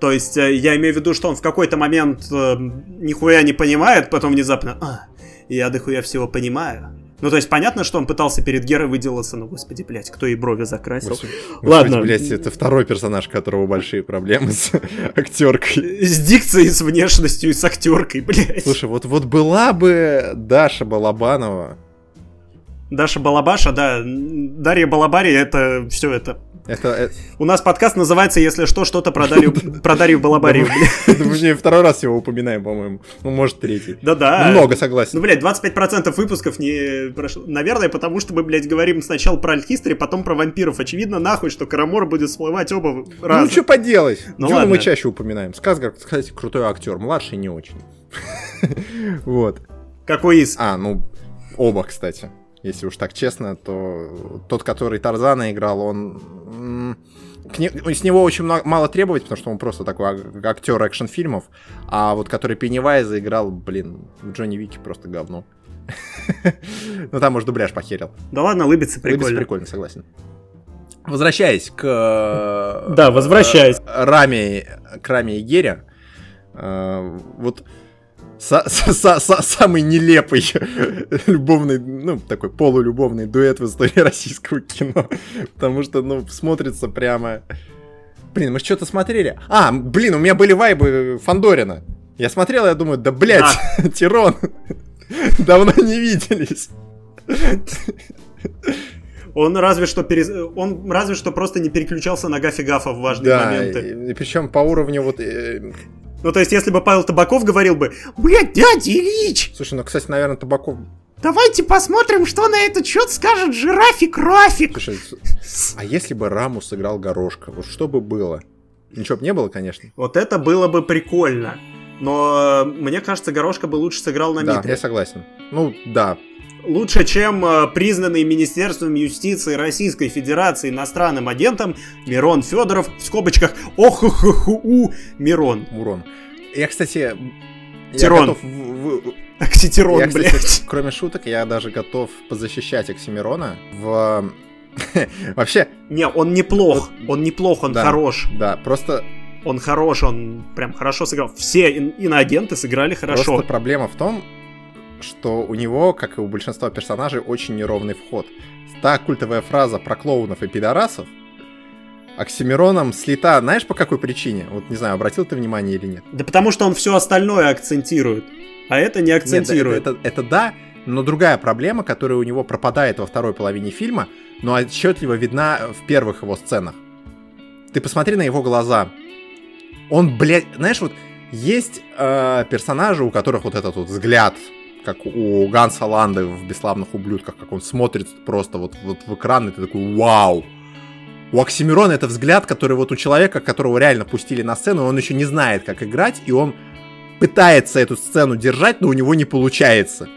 То есть э, я имею в виду, что он в какой-то момент э, нихуя не понимает, потом внезапно, а, я дохуя всего понимаю. Ну, то есть понятно, что он пытался перед Герой выделаться, но, господи, блядь, кто ей брови закрасил. Господи, Ладно. блядь, это второй персонаж, у которого большие проблемы с <laughs> актеркой. С дикцией, с внешностью и с актеркой, блядь. Слушай, вот, вот была бы Даша Балабанова. Даша Балабаша, да. Дарья Балабари, это все это это, это... У нас подкаст называется, если что, что-то про Дарью, про Дарью Балабарию. Мы второй раз его упоминаем, по-моему. Ну, может, третий. Да-да. Много, согласен. Ну, блядь, 25% выпусков не прошло. Наверное, потому что мы, блядь, говорим сначала про альтхистори, потом про вампиров. Очевидно, нахуй, что Карамор будет всплывать оба раза. Ну, что поделать? Ну, ладно. мы чаще упоминаем. Сказгар, кстати, крутой актер. Младший не очень. <laughs> Вот. Какой из? А, ну, оба, кстати если уж так честно, то тот, который Тарзана играл, он... Не... С него очень много... мало требовать, потому что он просто такой актер экшн-фильмов, а вот который Пеннивайза играл, блин, в Джонни Вики просто говно. <laughs> Ну там, может, дубляж похерил. Да ладно, лыбится прикольно. Лыбится прикольно, согласен. Возвращаясь к... Э, да, возвращаясь. Раме, к Раме и Гере. Самый нелепый <laughs> любовный, ну, такой полулюбовный дуэт в истории российского кино. Потому что, ну, смотрится прямо... Блин, мы что-то смотрели. А, блин, у меня были вайбы Фандорина. Я смотрел, я думаю, да, блядь, а. <laughs> Тирон, <laughs> давно не виделись. Он разве что перез... он разве что просто не переключался на гафи гафа в важные да, моменты. И, и причем по уровню вот э, ну, то есть, если бы Павел Табаков говорил бы, блядь, дядя Ильич! Слушай, ну, кстати, наверное, Табаков... Давайте посмотрим, что на этот счет скажет жирафик Рафик. Слушай, а если бы Раму сыграл Горошка, вот что бы было? Ничего бы не было, конечно. Вот это было бы прикольно. Но э, мне кажется, Горошка бы лучше сыграл на да, Митре. Да, я согласен. Ну, да, лучше, чем э, признанный Министерством юстиции Российской Федерации иностранным агентом Мирон Федоров, в скобочках охухуху Мирон. Мурон. Я, кстати, Тирон. Я готов в... <laughs> Окситирон, я, кстати, блядь. Кроме шуток, я даже готов позащищать Оксимирона в... <laughs> Вообще... Не, он неплох, вот, он неплох, он да, хорош. Да, просто... Он хорош, он прям хорошо сыграл. Все иноагенты сыграли хорошо. Просто проблема в том, что у него, как и у большинства персонажей, очень неровный вход. Та культовая фраза про клоунов и пидорасов Оксимироном слита, знаешь по какой причине? Вот не знаю, обратил ты внимание или нет? Да потому что он все остальное акцентирует, а это не акцентирует. Нет, это, это, это да, Но другая проблема, которая у него пропадает во второй половине фильма, но отчетливо видна в первых его сценах. Ты посмотри на его глаза. Он, блядь, знаешь, вот есть э, персонажи, у которых вот этот вот взгляд, как у Ганса Ланды в «Бесславных ублюдках», как он смотрит просто вот, вот в экран, и ты такой «Вау!» У Оксимирона это взгляд, который вот у человека, которого реально пустили на сцену, он еще не знает, как играть, и он пытается эту сцену держать, но у него не получается.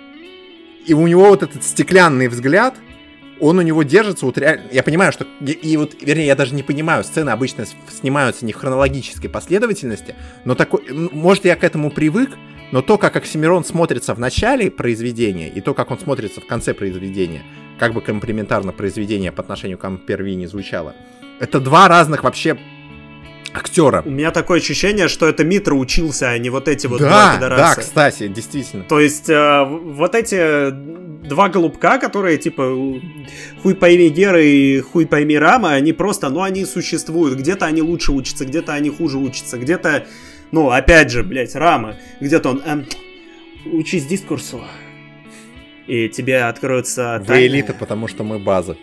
И у него вот этот стеклянный взгляд, он у него держится вот реально... Я понимаю, что... И вот, вернее, я даже не понимаю, сцены обычно снимаются не в хронологической последовательности, но такой... Может, я к этому привык, но то, как Оксимирон смотрится в начале произведения, и то, как он смотрится в конце произведения, как бы комплементарно произведение по отношению к Амперви не звучало, это два разных вообще актера. У меня такое ощущение, что это Митра учился, а не вот эти вот да, два Да, кстати, действительно. То есть э, вот эти два голубка, которые типа хуй пойми Гера и хуй пойми Рама, они просто, ну они существуют. Где-то они лучше учатся, где-то они хуже учатся, где-то, ну опять же, блядь, Рама, где-то он, эм, учись дискурсу, и тебе откроются Вы элита, потому что мы база.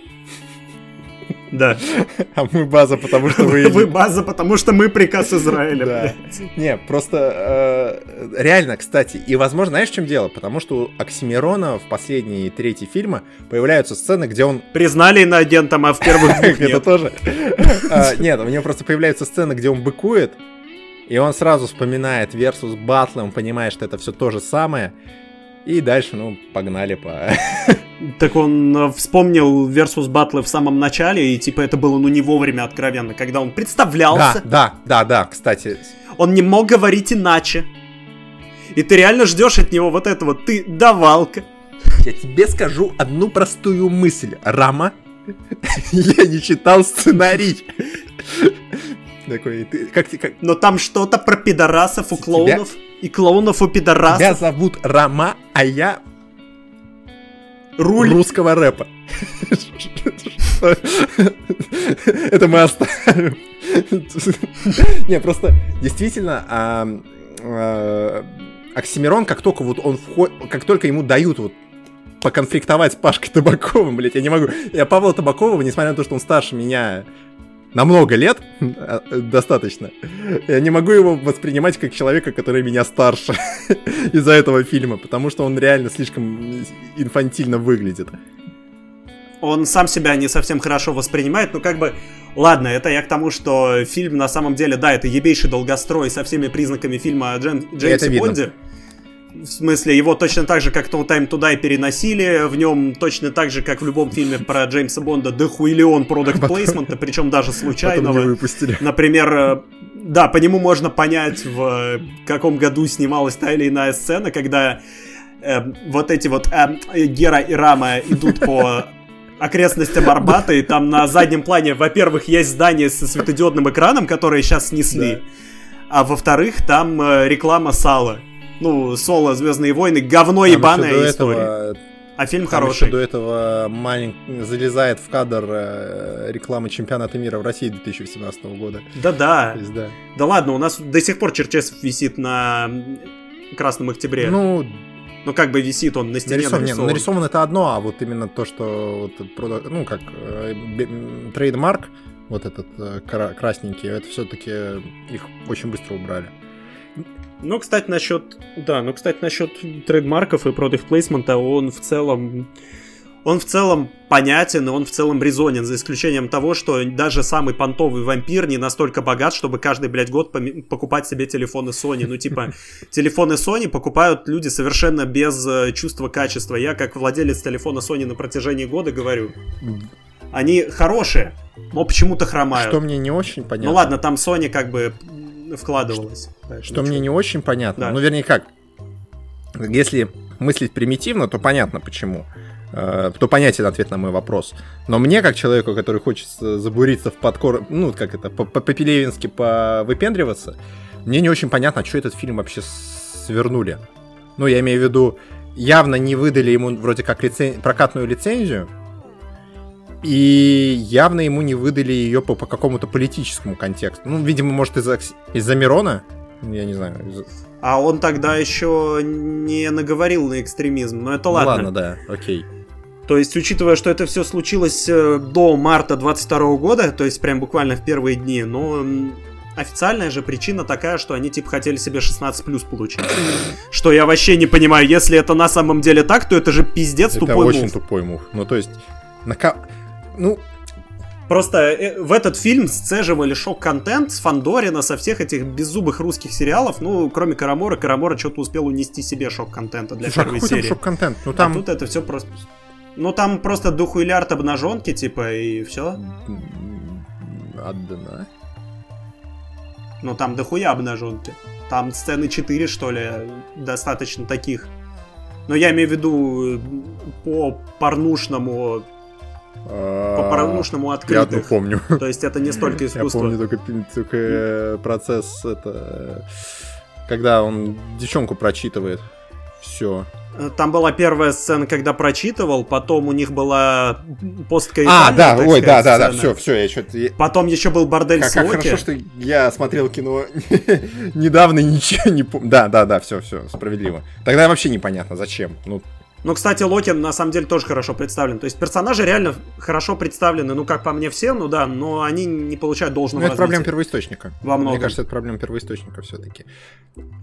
Да. <laughs> А мы база, потому что вы... <laughs> Вы база, потому что мы приказ Израиля, да. Не, просто э, реально, кстати, и возможно, знаешь, в чем дело? Потому что у Оксимирона в последние третьи фильма появляются сцены, где он... Признали на агентом, а в первых <laughs> двух Это тоже. А, нет, у него просто появляются сцены, где он быкует, и он сразу вспоминает Versus Battle, он понимает, что это все то же самое, и дальше, ну, погнали по... <laughs> Так он э, вспомнил Versus Battle в самом начале, и типа это было ну не вовремя откровенно, когда он представлялся. Да, да, да, да, кстати. Он не мог говорить иначе. И ты реально ждешь от него вот этого, ты давалка. Я тебе скажу одну простую мысль. Рама, <laughs> я не читал сценарий. Такой, ты, как, как... Но там что-то про пидорасов у клоунов. Тебя... И клоунов у пидорасов. Тебя зовут Рама, а я руль русского рэпа. Это мы оставим. Не, просто действительно, а, Оксимирон, как только вот он входит, как только ему дают вот поконфликтовать с Пашкой Табаковым, блядь, я не могу. Я Павла Табакова, несмотря на то, что он старше меня на много лет э, достаточно. Я не могу его воспринимать как человека, который меня старше <laughs> из-за этого фильма, потому что он реально слишком инфантильно выглядит. Он сам себя не совсем хорошо воспринимает, но как бы... Ладно, это я к тому, что фильм на самом деле, да, это ебейший долгострой со всеми признаками фильма о Джейм... Джеймсе Бонде. Видно. В смысле, его точно так же, как No Time и переносили. В нем точно так же, как в любом фильме про Джеймса Бонда, дохуиллион продукт плейсмента, причем даже случайного. Например, э, да, по нему можно понять, в каком году снималась та или иная сцена, когда э, вот эти вот э, Гера и Рама идут по окрестностям Арбата, и там на заднем плане, во-первых, есть здание со светодиодным экраном, которое сейчас снесли, да. а во-вторых, там э, реклама сала ну, соло Звездные войны, говно там ебаная история. Этого... А фильм Там хороший. Еще до этого малень... залезает в кадр э, рекламы чемпионата мира в России 2018 года. Да-да. да. Да ладно, у нас до сих пор Черчесов висит на Красном Октябре. Ну, ну, как бы висит он на стене нарисован. нарисован. Нет, ну, нарисован это одно, а вот именно то, что вот, ну, как э, trademark, вот этот э, красненький, это все-таки их очень быстро убрали. Ну, кстати, насчет... Да, ну, кстати, насчет trademark ов и product placement а, он в целом... Он в целом понятен, и он в целом резонен, за исключением того, что даже самый понтовый вампир не настолько богат, чтобы каждый, блядь, год покупать себе телефоны Sony. Ну, типа, <laughs> телефоны Sony покупают люди совершенно без э, чувства качества. Я, как владелец телефона Sony на протяжении года, говорю, они хорошие, но почему-то хромают. Что мне не очень понятно. Ну ладно, там Sony как бы вкладывалось. Что, что мне не очень понятно. Да. Ну, вернее, как? Если мыслить примитивно, то понятно почему. Э, то понятен ответ на мой вопрос. Но мне, как человеку, который хочет забуриться в подкор... Ну, как это, по-пелевински повыпендриваться, мне не очень понятно, что этот фильм вообще свернули. Ну, я имею в виду, явно не выдали ему вроде как лицен... прокатную лицензию, и явно ему не выдали ее по, по какому-то политическому контексту. Ну, видимо, может, из-за из Мирона. Я не знаю. А он тогда еще не наговорил на экстремизм, но это Ну ладно. ладно, да, окей. То есть, учитывая, что это все случилось э, до марта 22 года, то есть прям буквально в первые дни, но официальная же причина такая, что они типа хотели себе 16 плюс получить. <laughs> Что я вообще не понимаю, если это на самом деле так, то это же пиздец Это тупой очень мув. тупой мув. Ну, то есть, на ко- Ну, Просто э, в этот фильм сцеживали шок-контент с Фандорина, со всех этих беззубых русских сериалов, ну, кроме Карамора, Карамора что-то успел унести себе шок-контента для слушай, а первой там серии. шок-контент? Ну, А там... тут это все просто... Ну, там просто духуилярд обнаженки, типа, и все. Отдана. Ну, там дохуя обнаженки. Там сцены 4, что ли, достаточно таких. Но я имею в виду э, по порнушному, по порнушному А, Я одну открытых. помню. <laughs> То есть это не столько Я искусство. помню только, только э, процесс, это... э, Когда он девчонку прочитывает. Все. Э, Там была первая сцена, когда прочитывал, потом у них была А, посткаитальная, да, ой, да, сказать, да, да, все, все, я что-то... Потом еще был бордель Как, с как Локи. хорошо, что я смотрел кино <laughs> недавно и ничего не помню. Да, да, да, все, все, справедливо. Тогда вообще непонятно, зачем. Ну, Ну, кстати, Локи на самом деле тоже хорошо представлен. То есть персонажи реально хорошо представлены, ну, как по мне все, ну да, но они не получают ну должного это проблема развития. первоисточника. Во Мне многом. кажется, это проблема первоисточника все-таки.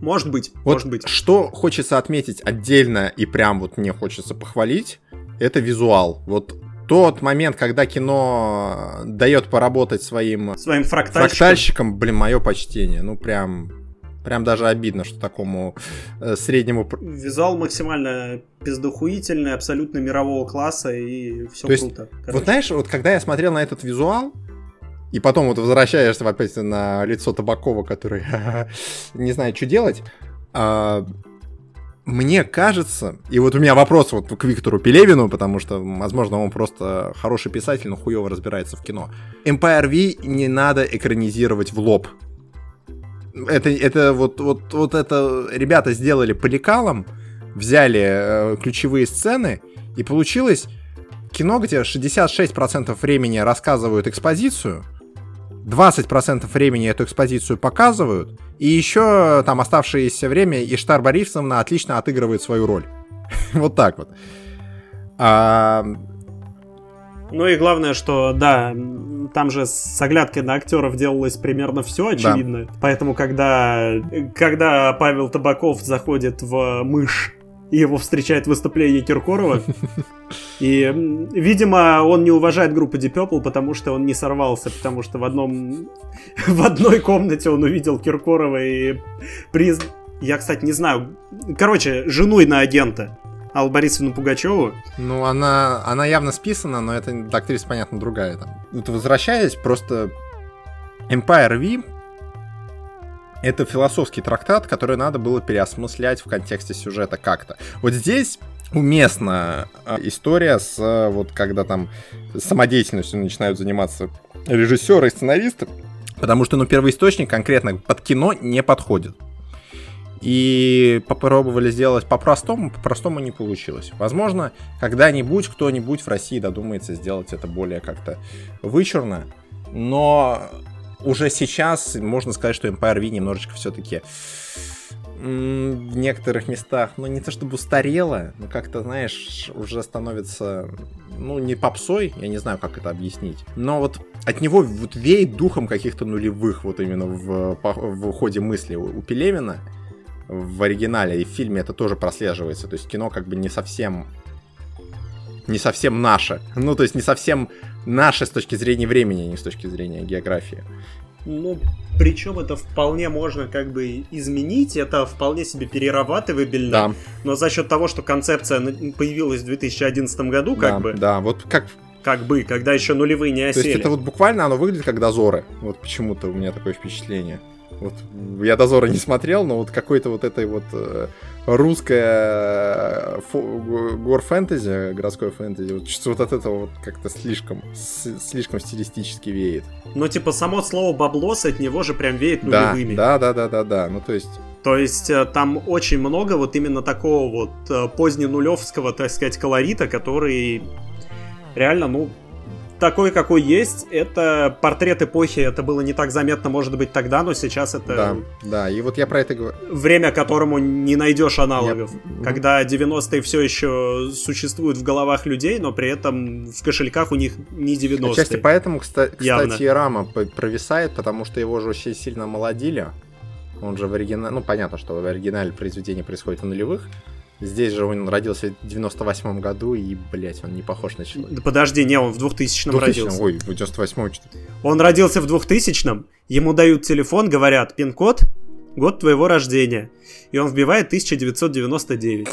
Может быть, Вот может быть. что хочется отметить отдельно и прям вот мне хочется похвалить, это визуал. Вот тот момент, когда кино дает поработать своим Своим фрактальщиком. фрактальщиком, блин, мое почтение. Ну прям, прям даже обидно, что такому э, среднему... Визуал максимально пиздохуительный, абсолютно мирового класса, и все То есть, круто. Вот короче. знаешь, вот когда я смотрел на этот визуал, и потом вот возвращаешься опять на лицо Табакова, который <laughs> не знает, что делать, а, мне кажется, и вот у меня вопрос вот к Виктору Пелевину, потому что, возможно, он просто хороший писатель, но хуево разбирается в кино. Empire V не надо экранизировать в лоб. Это, это вот, вот, вот это ребята сделали по лекалам, взяли э, ключевые сцены, и получилось кино, где 66% времени рассказывают экспозицию, 20% времени эту экспозицию показывают, и еще там оставшееся время Иштар Борисовна отлично отыгрывает свою роль. <laughs> Вот так вот. А, Ну и главное, что, да, там же с оглядкой на актеров делалось примерно все, очевидно. Поэтому, когда, когда Павел Табаков заходит в мышь, и его встречает выступление Киркорова, <laughs> и, видимо, он не уважает группу Deep Purple, потому что он не сорвался, потому что в одном <laughs> в одной комнате он увидел Киркорова и приз... Я, кстати, не знаю. Короче, жену иноагента Аллу Борисовну Пугачеву. Ну, она, она явно списана, но это актриса, понятно, другая. Там. Вот возвращаясь, просто Empire V это философский трактат, который надо было переосмыслять в контексте сюжета как-то. Вот здесь уместна э, история с э, вот когда там самодеятельностью начинают заниматься режиссеры и сценаристы, потому что, ну, первоисточник конкретно под кино не подходит. И попробовали сделать по-простому, по-простому не получилось. Возможно, когда-нибудь кто-нибудь в России додумается сделать это более как-то вычурно, но уже сейчас можно сказать, что Empire V немножечко все-таки в некоторых местах, ну не то чтобы устарело, но как-то, знаешь, уже становится, ну не попсой, я не знаю, как это объяснить, но вот от него вот веет духом каких-то нулевых вот именно в, в ходе мысли у Пелевина в оригинале и в фильме это тоже прослеживается, то есть кино как бы не совсем не совсем наше, ну то есть не совсем наше с точки зрения времени, не с точки зрения географии. Ну, причем это вполне можно как бы изменить, это вполне себе перерабатывабельно. Да, Но за счет того, что концепция появилась в 2011 году, как да, бы, да, вот как как бы, когда еще нулевые не То осели. есть это вот буквально оно выглядит как дозоры. Вот почему-то у меня такое впечатление. Вот я дозоры не смотрел, но вот какой-то вот этой вот э, русское гор фэнтези, городское фэнтези, вот, вот от этого вот как-то слишком, слишком стилистически веет. Но типа само слово баблос от него же прям веет нулевыми. да, да, да, да, да. Ну то есть, То есть э, там очень много вот именно такого вот э, поздненулевского, так сказать, колорита, который реально, ну, такой, какой есть. Это портрет эпохи. Это было не так заметно, может быть, тогда, но сейчас это... Да, да, и вот я про это говорю. Время, которому не найдешь аналогов. Я... Когда 90-е все еще существуют в головах людей, но при этом в кошельках у них не 90-е. Отчасти поэтому, кстати, Явно. Рама провисает, потому что его же очень сильно молодили. Он же в оригинале... Ну, понятно, что в оригинале произведение происходит в нулевых, Здесь же он родился в 98 году, и, блядь, он не похож на человека. Да подожди, не, он в 2000-м 2000 родился. Ой, в 98-м что Он родился в 2000-м, ему дают телефон, говорят, пин-код, год твоего рождения. И он вбивает 1999.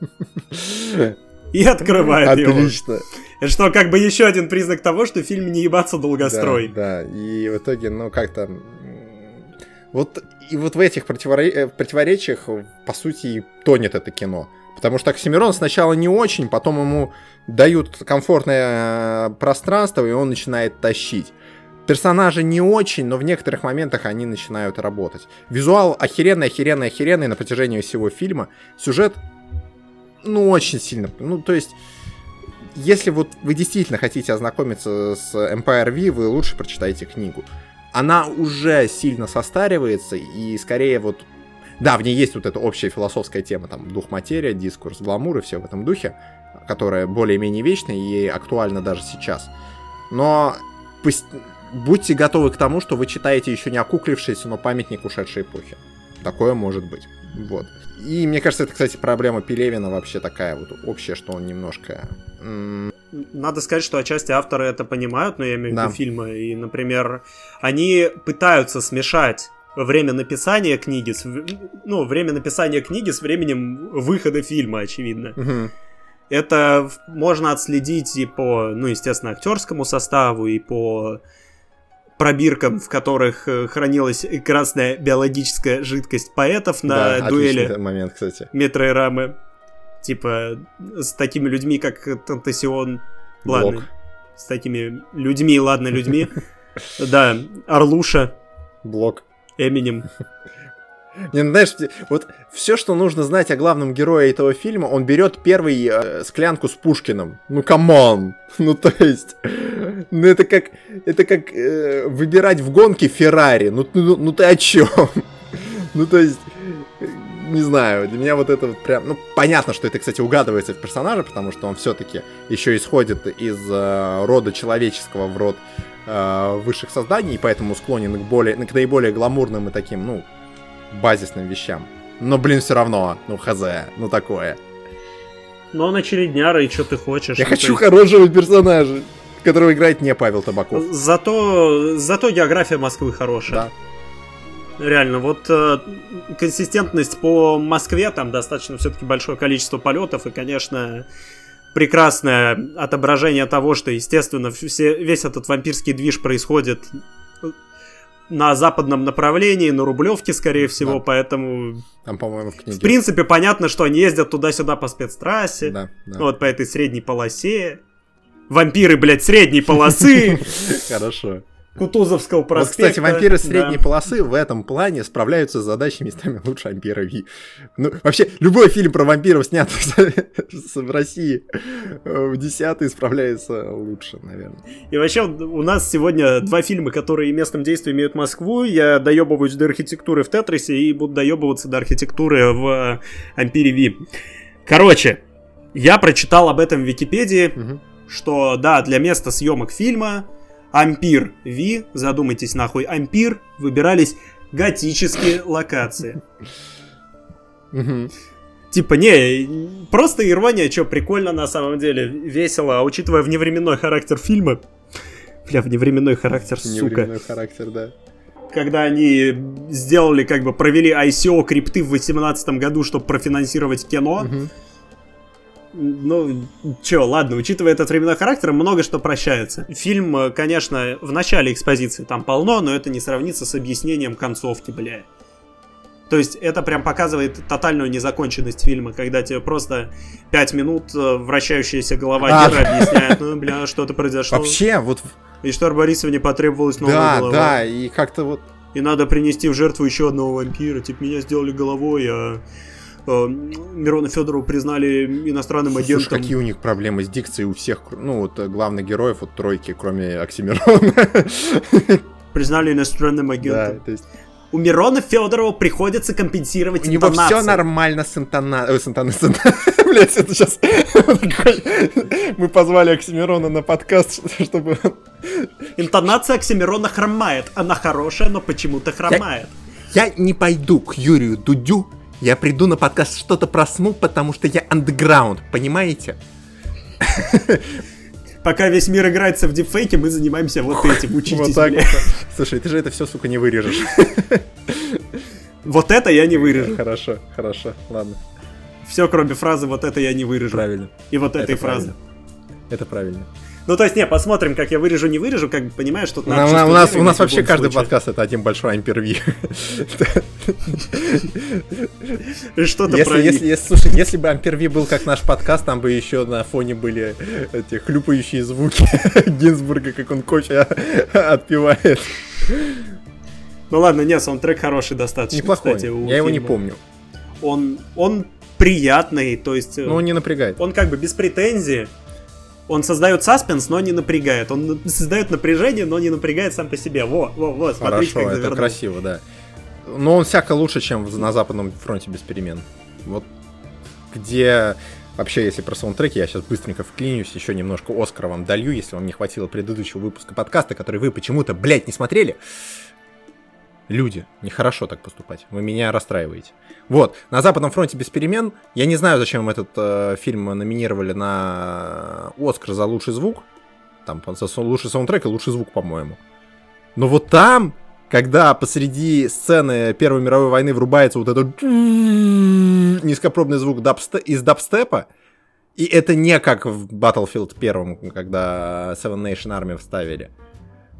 <laughs> И открывает его. Отлично. Это что, как бы еще один признак того, что фильм не ебаться долгострой. Да, да. и в итоге, ну, как-то вот и вот в этих противоре... Э, противоречиях, по сути, тонет это кино. Потому что Оксимирон сначала не очень, потом ему дают комфортное э, пространство, и он начинает тащить. Персонажи не очень, но в некоторых моментах они начинают работать. Визуал охеренный, охеренный, охеренный на протяжении всего фильма. Сюжет, ну, очень сильно... Ну, то есть, если вот вы действительно хотите ознакомиться с Empire V, вы лучше прочитайте книгу она уже сильно состаривается, и скорее вот... Да, в ней есть вот эта общая философская тема, там, дух материя, дискурс, гламур и все в этом духе, которая более-менее вечная и актуальна даже сейчас. Но пусть... будьте готовы к тому, что вы читаете еще не окуклившийся, но памятник ушедшей эпохи. Такое может быть. Вот. И мне кажется, это, кстати, проблема Пелевина вообще такая вот общая, что он немножко... Надо сказать, что отчасти авторы это понимают, но я имею в виду да. фильмы. И, например, они пытаются смешать время написания книги, с, ну, время написания книги с временем выхода фильма, очевидно. Угу. Это можно отследить и по, ну, естественно, актерскому составу, и по пробиркам, в которых э, хранилась красная биологическая жидкость поэтов на да, дуэли момент, кстати. метро и рамы. Типа с такими людьми, как Tentacion. Ладно. С такими людьми, ладно, людьми. <laughs> Да, Орлуша. Блок. Эминем. Не, ну, знаешь, вот все, что нужно знать о главном герое этого фильма, он берет первый э, склянку с Пушкиным. Ну, come on! <laughs> Ну, то есть, ну, это как, это как э, выбирать в гонке Феррари. Ну, ну, ну, ты о чем? <laughs> ну, то есть, не знаю, для меня вот это вот прям, ну, понятно, что это, кстати, угадывается в персонаже, потому что он все-таки еще исходит из э, рода человеческого в род э, высших созданий, и поэтому склонен к более, к наиболее гламурным и таким, ну, базисным вещам. Но, блин, все равно, ну, хз, ну, такое. Но он очередняра, и что ты хочешь? Я ну, хочу есть... хорошего персонажа, которого играет не Павел Табаков. Зато, зато география Москвы хорошая. Да. Реально, вот э, консистентность по Москве, там достаточно все-таки большое количество полетов, и, конечно, прекрасное отображение того, что, естественно, все, весь этот вампирский движ происходит на западном направлении, на Рублевке, скорее всего, да. поэтому... Там, по-моему, в книге. В принципе, понятно, что они ездят туда-сюда по спецтрассе, да, да. вот по этой средней полосе. Вампиры, блядь, средней полосы. <laughs> Хорошо. Кутузовского проспекта. Вот, кстати, вампиры средней да. полосы в этом плане справляются с задачей местами лучше Ампира Ви. Ну, вообще, любой фильм про вампиров, снятый в России в десятый, справляется лучше, наверное. И вообще, у нас сегодня два фильма, которые местным действием имеют Москву. Я доебываюсь до архитектуры в Тетрисе и буду доебываться до архитектуры в Ампире Ви. Короче, я прочитал об этом в Википедии, угу. что, да, для места съемок фильма Ампир Ви, задумайтесь нахуй, Ампир, выбирались готические локации. Типа, не, просто ирония, что прикольно на самом деле, весело, а учитывая вневременной характер фильма, бля, вневременной характер, сука. Вневременной характер, да. Когда они сделали, как бы, провели ICO крипты в 2018 году, чтобы профинансировать кино, угу ну, чё, ладно, учитывая этот временной характер, много что прощается. Фильм, э, конечно, в начале экспозиции там полно, но это не сравнится с объяснением концовки, бля. То есть это прям показывает тотальную незаконченность фильма, когда тебе просто пять минут э, вращающаяся голова а, Гера объясняет, ну, бля, что-то произошло. Вообще, вот... И что Борисовне потребовалась новая да, голова. Да, да, и как-то вот... И надо принести в жертву еще одного вампира. Типа, меня сделали головой, а Мирона Федорова признали иностранным Слушай, агентом. какие у них проблемы с дикцией у всех, ну, вот э, главных героев, вот тройки, кроме Оксимирона. <laughs> Признали иностранным Да, агентом. то есть У Мирона Федорова приходится компенсировать у него все интонацию. нормально с интонацией. С интонацией. <laughs> Блять, это сейчас... <laughs> Мы позвали Оксимирона на подкаст, чтобы... Интонация Оксимирона хромает. Она хорошая, но почему-то хромает. Я не пойду к Юрию Дудю, я приду на подкаст что-то просну, потому что я андеграунд, понимаете? Пока весь мир играется в дипфейке, мы занимаемся вот этим. Учитесь, Вот так бля. вот. Слушай, ты же это все, сука, не вырежешь. Вот это я не вырежу. Хорошо, хорошо, ладно. Все, кроме фразы «вот это я не вырежу». Правильно. И вот этой Это фразы. Это правильно. Ну, то есть, не, посмотрим, как я вырежу, не вырежу, как бы понимаешь, тут надо у нас, у нас вообще каждый подкаст это один большой амперви. Что-то Если, если, если, слушай, если бы амперви был как наш подкаст, там бы еще на фоне были эти хлюпающие звуки <laughs> Гинзбурга, как он кофе отпивает. Ну ладно, нет, саундтрек хороший достаточно, Неплохой. кстати, Я его не фильма. помню. Он, он приятный, то есть... Но он не напрягает. он как бы без претензий. Он создает саспенс, но не напрягает. Он создает напряжение, но не напрягает сам по себе. Во, во, во, смотрите, Хорошо, как это завернул. красиво, да. Но он всяко лучше, чем на Западном фронте без перемен. Вот где... Вообще, если про саундтреки, я сейчас быстренько вклинюсь, еще немножко Оскара вам долью, если вам не хватило предыдущего выпуска подкаста, который вы почему-то, блядь, не смотрели. Люди, нехорошо так поступать. Вы меня расстраиваете. Вот, на Западном фронте без перемен. Я не знаю, зачем этот э, фильм номинировали на Оскар за лучший звук. Там за лучший саундтрек и лучший звук, по-моему. Но вот там, когда посреди сцены Первой мировой войны врубается вот этот низкопробный звук из дабстепа, и это не как в Battlefield первом, когда Seven Nation Army вставили.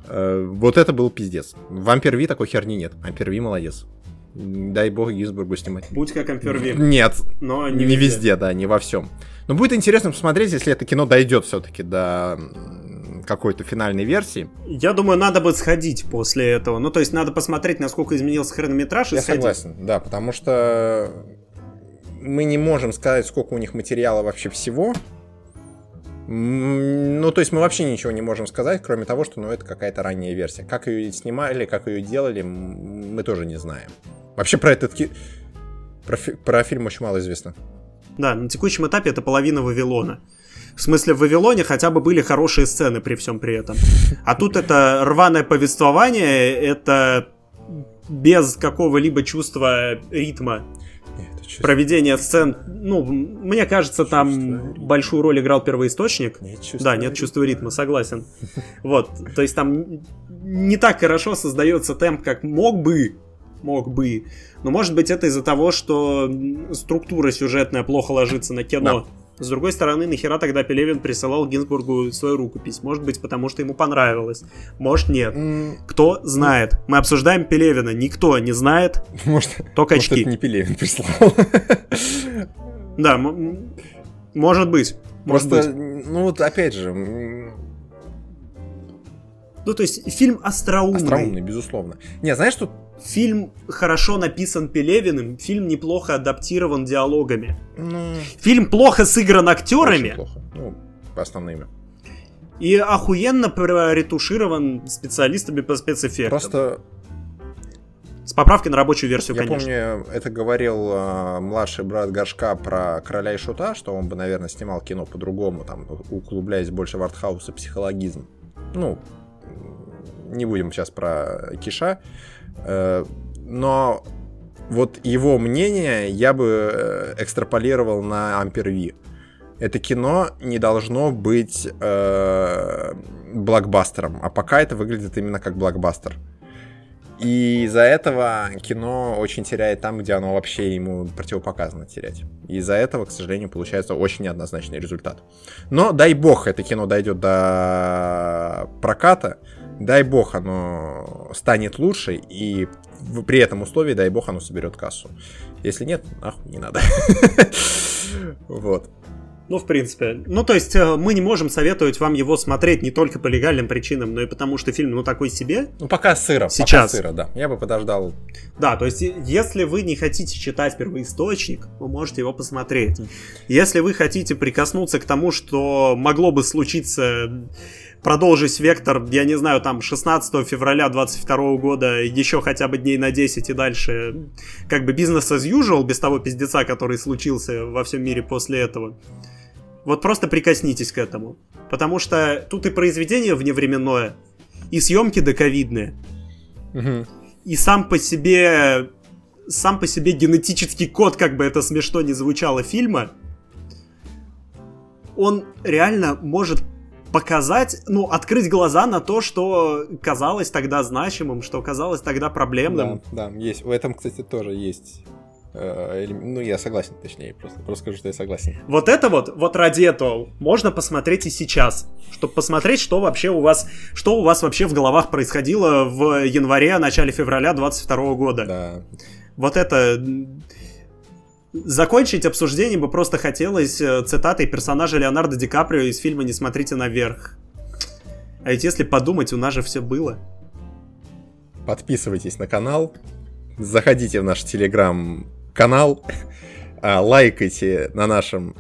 Э, Вот это был пиздец. В Ампер Ви такой херни нет. Ампер Ви молодец. Дай бог Гинзбургу снимать. Будь как Амперви, Нет, но не, не, везде. да, не во всем. Но будет интересно посмотреть, если это кино дойдет все-таки до какой-то финальной версии. Я думаю, надо бы сходить после этого. Ну, то есть, надо посмотреть, насколько изменился хронометраж и Я сходить. согласен, да, потому что мы не можем сказать, сколько у них материала вообще всего. Ну, то есть мы вообще ничего не можем сказать, кроме того, что ну, это какая-то ранняя версия. Как ее снимали, как ее делали, мы тоже не знаем. Вообще про этот ки- про, фи- про фильм очень мало известно. Да, на текущем этапе это половина Вавилона. В смысле, в Вавилоне хотя бы были хорошие сцены при всем при этом. А тут это рваное повествование, это без какого-либо чувства ритма Чувство- проведения сцен. Ну, мне кажется, там Чувство ритма. большую роль играл первоисточник. Нет чувства Да, нет ритма. чувства ритма, согласен. Вот, то есть там не так хорошо создается темп, как мог бы, мог бы. Но может быть это из-за того, что структура сюжетная плохо ложится на кино. С другой стороны, нахера тогда Пелевин присылал Гинзбургу свою рукопись? Может быть, потому что ему понравилось. Может, нет. Кто знает? Мы обсуждаем Пелевина. Никто не знает, <laughs> Может, только может, очки. это не Пелевин прислал. Да, может быть. Может Просто, быть. ну вот опять же, Ну, то есть, фильм остроумный. остроумный, безусловно. Не, знаешь, что Фильм хорошо написан Пелевиным, фильм неплохо адаптирован диалогами. Ну, Фильм плохо сыгран актерами очень плохо. Ну, по основным. и охуенно проретуширован специалистами по спецэффектам. Просто С поправкой на рабочую версию, я конечно. помню, это говорил э, младший брат Горшка про Короля и Шута, что он бы, наверное, снимал кино по-другому, там, углубляясь больше в артхаус и психологизм. Ну, не будем сейчас про Киша. Э, но вот его мнение я бы э, экстраполировал на Ампер Ви. Это кино не должно быть э, блокбастером, а пока это выглядит именно как блокбастер. И из-за этого кино очень теряет там, где оно вообще ему противопоказано терять. И из-за этого, к сожалению, получается очень неоднозначный результат. Но дай бог это кино дойдет до проката, дай бог оно станет лучше, и при этом условии, дай бог, оно соберет кассу. Если нет, нахуй не надо. <laughs> Вот. Ну, в принципе. Ну, то есть, э, мы не можем советовать вам его смотреть не только по легальным причинам, но и потому, что фильм, ну, такой себе. Ну, пока сыро. Сейчас. Пока сыро, да. Я бы подождал. Да, то есть, если вы не хотите читать первоисточник, вы можете его посмотреть. Если вы хотите прикоснуться к тому, что могло бы случиться продолжить вектор, я не знаю, там 16 февраля 22 года, еще хотя бы дней на 10 и дальше, как бы бизнес as usual, без того пиздеца, который случился во всем мире после этого. Вот просто прикоснитесь к этому. Потому что тут и произведение вневременное, и съемки доковидные. Угу. И сам по себе сам по себе генетический код, как бы это смешно не звучало, фильма, он реально может показать, ну, открыть глаза на то, что казалось тогда значимым, что казалось тогда проблемным. Да, да, есть. В этом, кстати, тоже есть ну, я согласен, точнее, просто, просто скажу, что я согласен. Вот это вот, вот ради этого можно посмотреть и сейчас, чтобы посмотреть, что вообще у вас, что у вас вообще в головах происходило в январе, начале февраля 22 года. Да. Вот это... Закончить обсуждение бы просто хотелось э, цитатой персонажа Леонардо Ди Каприо из фильма «Не смотрите наверх». А ведь если подумать, у нас же все было. Подписывайтесь на канал, заходите в наш телеграм канал, а, лайкайте на нашем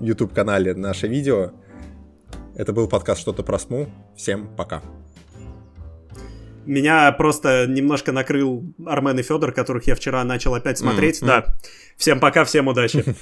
YouTube канале наше видео. Это был подкаст «Что-то про СМУ». Всем пока. Меня просто немножко накрыл Армен и Федор, которых я вчера начал опять смотреть. Mm-hmm. Да. Всем пока, всем удачи. <laughs>